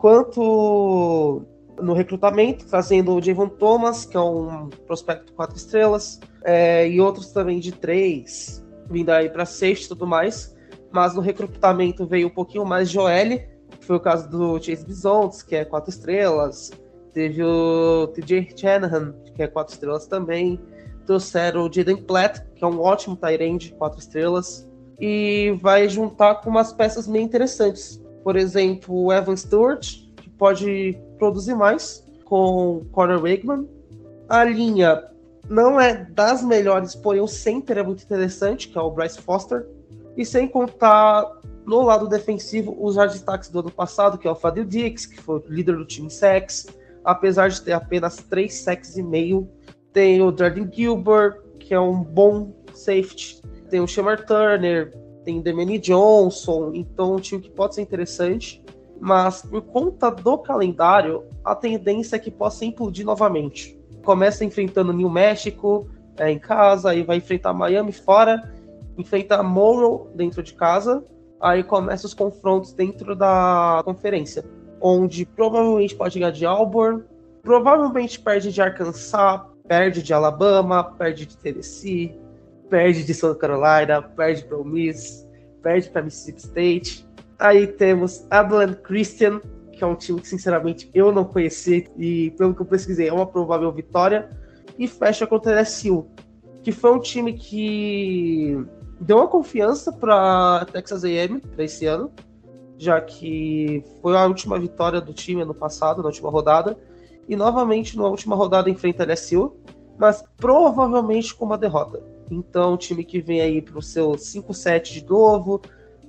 quanto no recrutamento, trazendo o Javon Thomas, que é um prospecto quatro estrelas, é, e outros também de três, vindo aí para sexto e tudo mais. Mas no recrutamento veio um pouquinho mais de OL, que foi o caso do Chase Bisontes, que é quatro estrelas. Teve o TJ Shanahan, que é quatro estrelas também. Trouxeram o Jaden Platt, que é um ótimo tight quatro estrelas. E vai juntar com umas peças meio interessantes. Por exemplo, o Evan Stewart, que pode produzir mais com Conor Wakeman. A linha não é das melhores, porém o center é muito interessante, que é o Bryce Foster. E sem contar no lado defensivo os destaques do ano passado, que é o Fadil Dix, que foi líder do time Sex, apesar de ter apenas 3 sacks e meio. Tem o Jordan Gilbert, que é um bom safety. Tem o Shamar Turner, tem o Demany Johnson, então um time que pode ser interessante. Mas por conta do calendário, a tendência é que possa implodir novamente. Começa enfrentando New México é, em casa, aí vai enfrentar Miami fora, enfrenta Morrow dentro de casa, aí começa os confrontos dentro da conferência, onde provavelmente pode ganhar de Auburn, provavelmente perde de Arkansas, perde de Alabama, perde de Tennessee, perde de South Carolina, perde para o Miss, perde para Mississippi State. Aí temos Abilene Christian, que é um time que sinceramente eu não conheci e pelo que eu pesquisei é uma provável vitória. E fecha contra a LSU, que foi um time que deu uma confiança para Texas A&M para esse ano, já que foi a última vitória do time ano passado, na última rodada, e novamente na última rodada enfrenta a LSU, mas provavelmente com uma derrota. Então, o time que vem aí para o seu 5-7 de novo,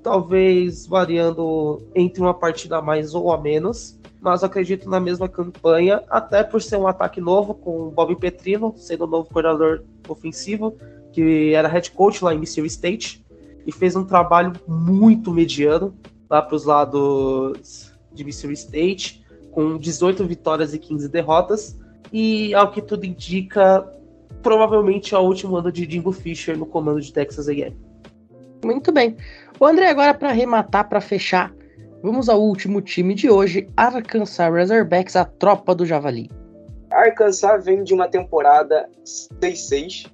talvez variando entre uma partida mais ou a menos, mas acredito na mesma campanha, até por ser um ataque novo, com o Bob Petrino sendo o novo coordenador ofensivo, que era head coach lá em Missouri State, e fez um trabalho muito mediano lá para os lados de Missouri State, com 18 vitórias e 15 derrotas, e ao que tudo indica, provavelmente é o último ano de Jimbo Fisher no comando de Texas A&M. Muito bem. O André, agora para arrematar, para fechar, vamos ao último time de hoje, Arkansas Razorbacks, a tropa do Javali. Arkansas vem de uma temporada 6-6,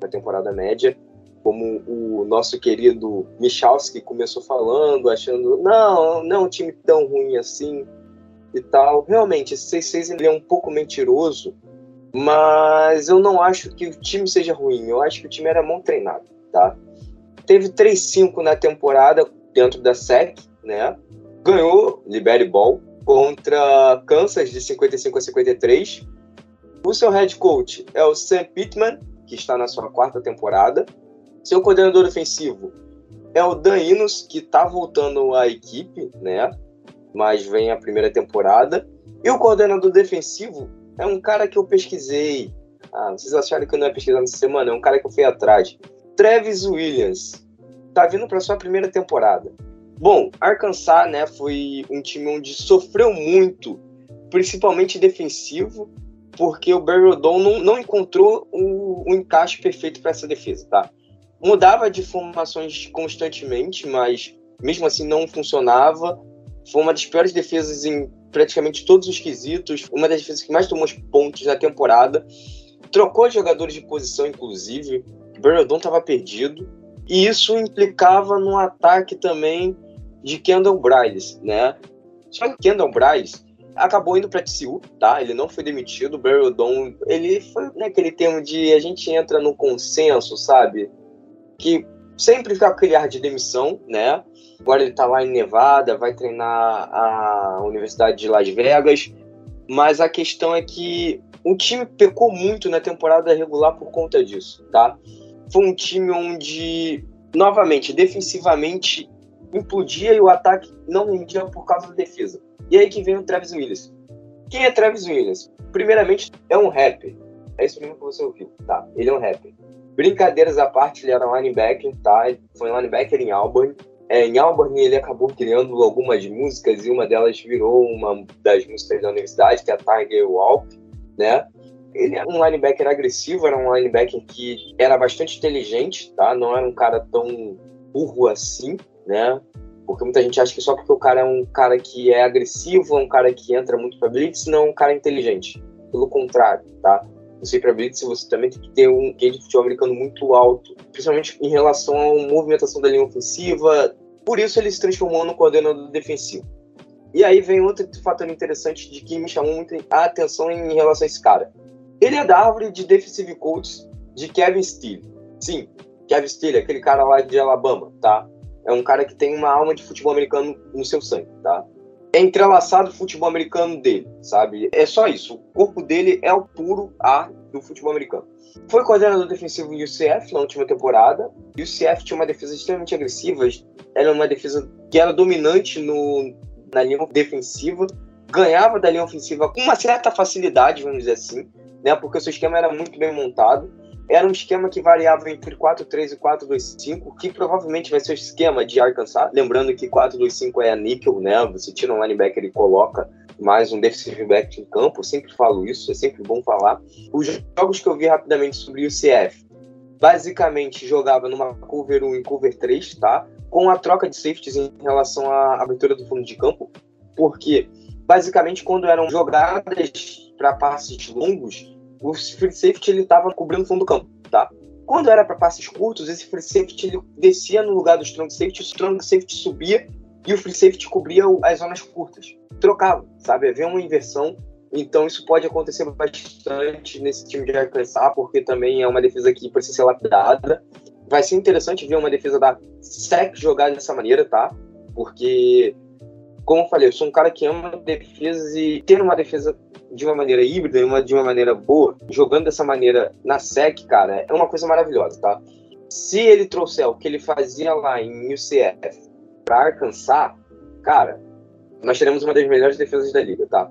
uma temporada média, como o nosso querido Michalski começou falando, achando, não, não é um time tão ruim assim e tal. Realmente, esse 6-6 ele é um pouco mentiroso, mas eu não acho que o time seja ruim, eu acho que o time era mal treinado, tá? Teve 3-5 na temporada dentro da SEC, né? Ganhou Libere Ball contra Kansas de 55 a 53. O seu head coach é o Sam Pittman, que está na sua quarta temporada. Seu coordenador ofensivo é o Dan Inos, que está voltando à equipe, né? Mas vem a primeira temporada. E o coordenador defensivo é um cara que eu pesquisei. Ah, vocês acharam que eu não ia pesquisar nessa semana? É um cara que eu fui atrás. Travis Williams tá vindo para sua primeira temporada. Bom, Arkansas, né, foi um time onde sofreu muito, principalmente defensivo, porque o Barry Odom não, não encontrou o, o encaixe perfeito para essa defesa, tá? Mudava de formações constantemente, mas mesmo assim não funcionava. Foi uma das piores defesas em praticamente todos os quesitos, uma das defesas que mais tomou pontos na temporada. Trocou jogadores de posição, inclusive. Bernardon estava perdido. E isso implicava no ataque também de Kendall Bryce, né? Só que Kendall Bryce acabou indo para TCU, tá? Ele não foi demitido. O ele foi naquele termo de a gente entra no consenso, sabe? Que sempre fica aquele ar de demissão, né? Agora ele tá lá em Nevada, vai treinar a Universidade de Las Vegas. Mas a questão é que o time pecou muito na temporada regular por conta disso, tá? Foi um time onde, novamente, defensivamente implodia e o ataque não rendia por causa da defesa. E aí que vem o Travis Williams. Quem é Travis Williams? Primeiramente, é um rapper. É isso mesmo que você ouviu, tá? Ele é um rapper. Brincadeiras à parte, ele era um linebacker, tá? Ele foi um linebacker em Auburn. É, em Auburn ele acabou criando algumas músicas e uma delas virou uma das músicas da universidade, que é a Tiger Walk, né? Ele era um linebacker agressivo, era um linebacker que era bastante inteligente, tá? Não era um cara tão burro assim, né? Porque muita gente acha que só porque o cara é um cara que é agressivo, é um cara que entra muito pra blitz, não é um cara inteligente. Pelo contrário, tá? Você para blitz, você também tem que ter um game de futebol americano muito alto, principalmente em relação à movimentação da linha ofensiva. Por isso ele se transformou no coordenador defensivo. E aí vem outro fator interessante de que me chamou muito a atenção em relação a esse cara. Ele é da árvore de defensive coaches de Kevin Steele. Sim, Kevin Steele, aquele cara lá de Alabama, tá? É um cara que tem uma alma de futebol americano no seu sangue, tá? É entrelaçado o futebol americano dele, sabe? É só isso. O corpo dele é o puro ar do futebol americano. Foi coordenador defensivo do UCF na última temporada. O UCF tinha uma defesa extremamente agressiva. Era uma defesa que era dominante no, na linha defensiva ganhava da linha ofensiva com uma certa facilidade, vamos dizer assim, né? Porque o seu esquema era muito bem montado. Era um esquema que variava entre 4-3 e 4-2-5, que provavelmente vai ser o esquema de Arkansas. Lembrando que 4-2-5 é a níquel, né? Você tira um linebacker e coloca mais um defensive back em campo. Eu sempre falo isso, é sempre bom falar. Os jogos que eu vi rapidamente sobre o CF, basicamente jogava numa cover 1 e cover 3, tá? Com a troca de safeties em relação à abertura do fundo de campo, porque basicamente quando eram jogadas para passes longos, o free safety ele estava cobrindo o fundo do campo, tá? Quando era para passes curtos, esse free safety ele descia no lugar do strong safety, o strong safety subia e o free safety cobria as zonas curtas. Trocava, sabe? Havia uma inversão. Então isso pode acontecer bastante nesse time de Arkansas, porque também é uma defesa que precisa ser lapidada. Vai ser interessante ver uma defesa da SEC jogar dessa maneira, tá? Porque, como eu falei, eu sou um cara que ama defesas e ter uma defesa de uma maneira híbrida e uma de uma maneira boa, jogando dessa maneira na SEC, cara, é uma coisa maravilhosa, tá? Se ele trouxer o que ele fazia lá em UCF para Arkansas, cara, nós teremos uma das melhores defesas da liga, tá?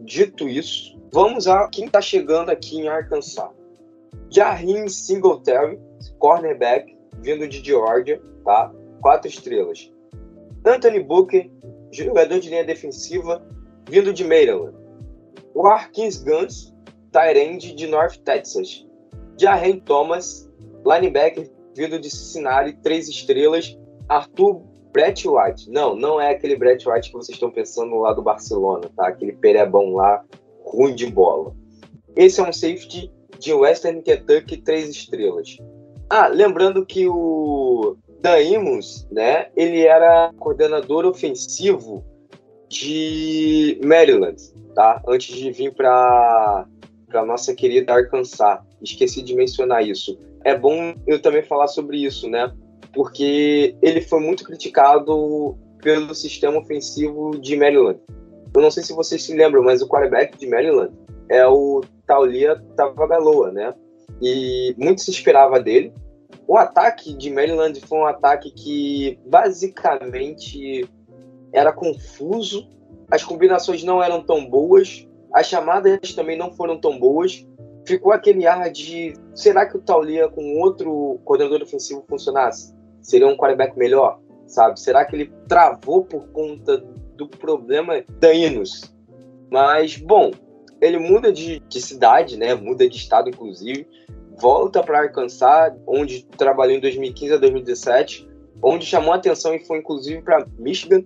Dito isso, vamos a quem tá chegando aqui em Arkansas. Jahin Singletary, cornerback, vindo de Georgia, tá? Quatro estrelas. Anthony Booker, jogador de linha defensiva, vindo de Maryland Arkins Guns, Tyrande de North Texas. Jaren Thomas, linebacker vindo de Cincinnati, três estrelas. Arthur Brett White. Não, não é aquele Brett White que vocês estão pensando lá do Barcelona, tá? Aquele perebão lá, ruim de bola. Esse é um safety de Western Kentucky, três estrelas. Ah, lembrando que o Daimos, né? Ele era coordenador ofensivo de Maryland tá? Antes de vir para para nossa querida Arkansas. Esqueci de mencionar isso. É bom eu também falar sobre isso, né? Porque ele foi muito criticado pelo sistema ofensivo de Maryland. Eu não sei se vocês se lembram, mas o quarterback de Maryland é o Taulia Tavaloa, né? E muito se esperava dele. O ataque de Maryland foi um ataque que basicamente era confuso as combinações não eram tão boas, as chamadas também não foram tão boas. Ficou aquele ar de será que o Taulia com outro coordenador ofensivo funcionasse? Seria um quarterback melhor? Sabe? Será que ele travou por conta do problema Danos? Mas, bom, ele muda de, de cidade, né? Muda de estado, inclusive. Volta para Arkansas, onde trabalhou em 2015 a 2017, onde chamou atenção e foi inclusive para Michigan.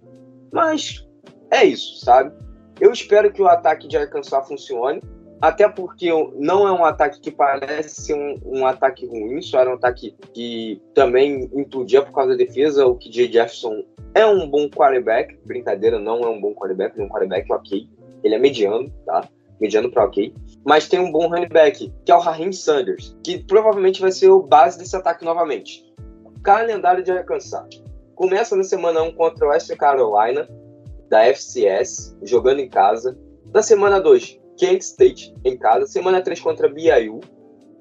Mas é isso, sabe? Eu espero que o ataque de Arkansas funcione, até porque não é um ataque que parece ser um, um ataque ruim, só era um ataque que também implodia por causa da defesa. O KJ Jefferson é um bom quarterback, brincadeira, não é um bom quarterback, é um quarterback ok. Ele é mediano, tá? Mediano para ok. Mas tem um bom running back, que é o Raheem Sanders, que provavelmente vai ser o base desse ataque novamente. Calendário de Arkansas. Começa na semana 1 contra o West Carolina, da FCS, jogando em casa. Na semana 2, Kent State em casa. Semana 3 contra BYU.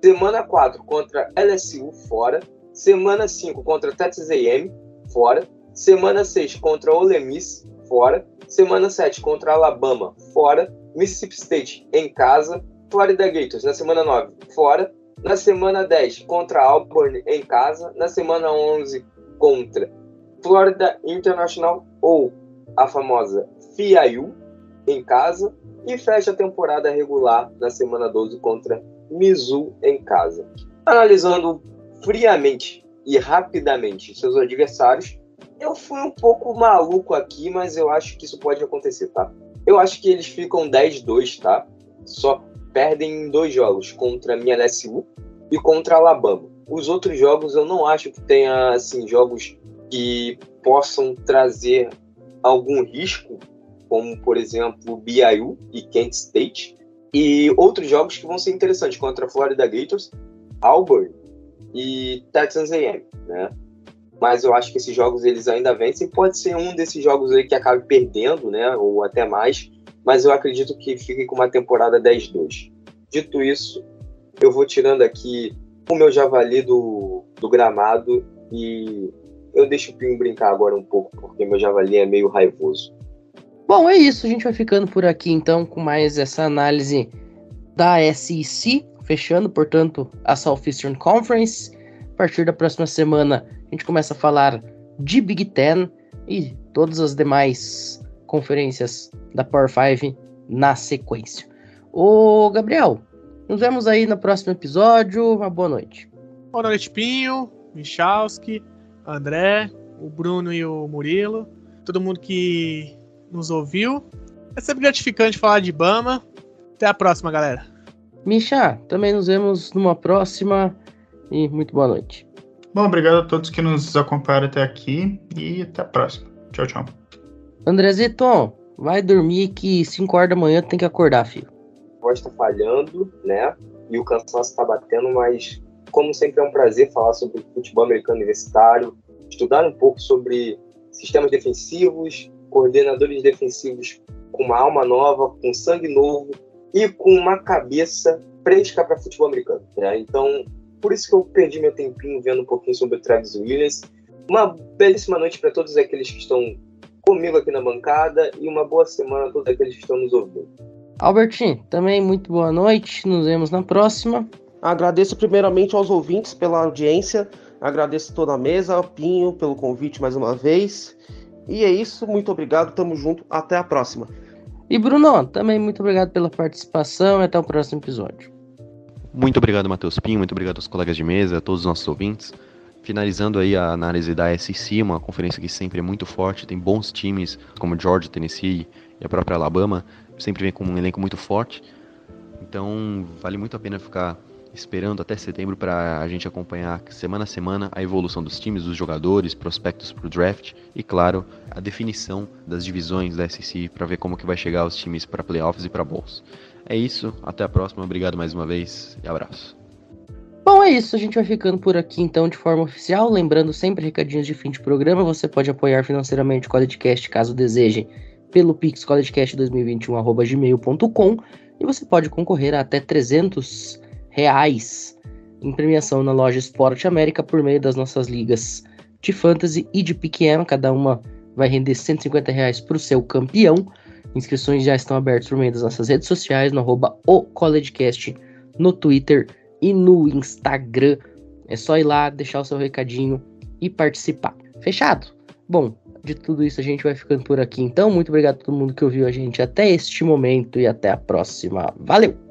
Semana 4 contra LSU fora. Semana 5 contra Texas A&M fora. Semana 6 contra Ole Miss fora. Semana 7 contra Alabama fora. Mississippi State em casa. Florida Gators na semana 9 fora. Na semana 10 contra Auburn em casa. Na semana 11 contra Florida International ou a famosa FIAU em casa e fecha a temporada regular na semana 12 contra Mizu em casa. Analisando friamente e rapidamente seus adversários, eu fui um pouco maluco aqui, mas eu acho que isso pode acontecer, tá? Eu acho que eles ficam 10-2, tá? Só perdem em dois jogos, contra minha LSU e contra Alabama. Os outros jogos eu não acho que tenha, assim, jogos que possam trazer algum risco, como por exemplo BYU e Kent State, e outros jogos que vão ser interessantes contra a Florida Gators, Auburn e Texas A&M, né? Mas eu acho que esses jogos eles ainda vencem. Pode ser um desses jogos aí que acabe perdendo, né? Ou até mais. Mas eu acredito que fique com uma temporada 10-2. Dito isso, eu vou tirando aqui o meu javali do, do gramado e eu deixo o Pinho brincar agora um pouco, porque meu javali é meio raivoso. Bom, é isso. A gente vai ficando por aqui então com mais essa análise da SEC, fechando, portanto, a Southeastern Conference. A partir da próxima semana, a gente começa a falar de Big Ten e todas as demais conferências da Power 5 na sequência. Ô, Gabriel, nos vemos aí no próximo episódio. Uma boa noite. Boa noite, Pinho, Michalski, André, o Bruno e o Murilo, todo mundo que nos ouviu. É sempre gratificante falar de Bama. Até a próxima, galera. Misha, também nos vemos numa próxima e muito boa noite. Bom, obrigado a todos que nos acompanharam até aqui e até a próxima. Tchau, tchau. Andrezito, vai dormir que 5 horas da manhã tem que acordar, filho. A voz tá falhando, né? E o cansaço tá batendo, mas como sempre é um prazer falar sobre futebol americano universitário, estudar um pouco sobre sistemas defensivos, coordenadores defensivos com uma alma nova, com sangue novo e com uma cabeça fresca para futebol americano. Né? Então, por isso que eu perdi meu tempinho vendo um pouquinho sobre o Travis Williams. Uma belíssima noite para todos aqueles que estão comigo aqui na bancada e uma boa semana a todos aqueles que estão nos ouvindo. Albertinho, também muito boa noite. Nos vemos na próxima. Agradeço primeiramente aos ouvintes pela audiência. Agradeço toda a mesa, Pinho, pelo convite mais uma vez. E é isso, muito obrigado, tamo junto, até a próxima. E Bruno, também muito obrigado pela participação e até o próximo episódio. Muito obrigado, Matheus Pinho, muito obrigado aos colegas de mesa, a todos os nossos ouvintes. Finalizando aí a análise da SEC, uma conferência que sempre é muito forte, tem bons times como Georgia, Tennessee e a própria Alabama, sempre vem com um elenco muito forte. Então, vale muito a pena ficar esperando até setembro para a gente acompanhar semana a semana a evolução dos times, dos jogadores, prospectos para o draft e, claro, a definição das divisões da SEC para ver como que vai chegar os times para playoffs e para bowls. É isso, até a próxima, obrigado mais uma vez e abraço. Bom, é isso, a gente vai ficando por aqui então de forma oficial, lembrando sempre recadinhos de fim de programa, você pode apoiar financeiramente o CollegeCast caso deseje pelo Pix collegecast2021@gmail.com e você pode concorrer a até 300 reais em premiação na loja Esporte América por meio das nossas ligas de Fantasy e de PQM. Cada uma vai render 150 reais para o seu campeão. Inscrições já estão abertas por meio das nossas redes sociais, no arroba o CollegeCast, no Twitter e no Instagram. É só ir lá, deixar o seu recadinho e participar. Fechado? Bom, de tudo isso a gente vai ficando por aqui então. Muito obrigado a todo mundo que ouviu a gente até este momento e até a próxima. Valeu!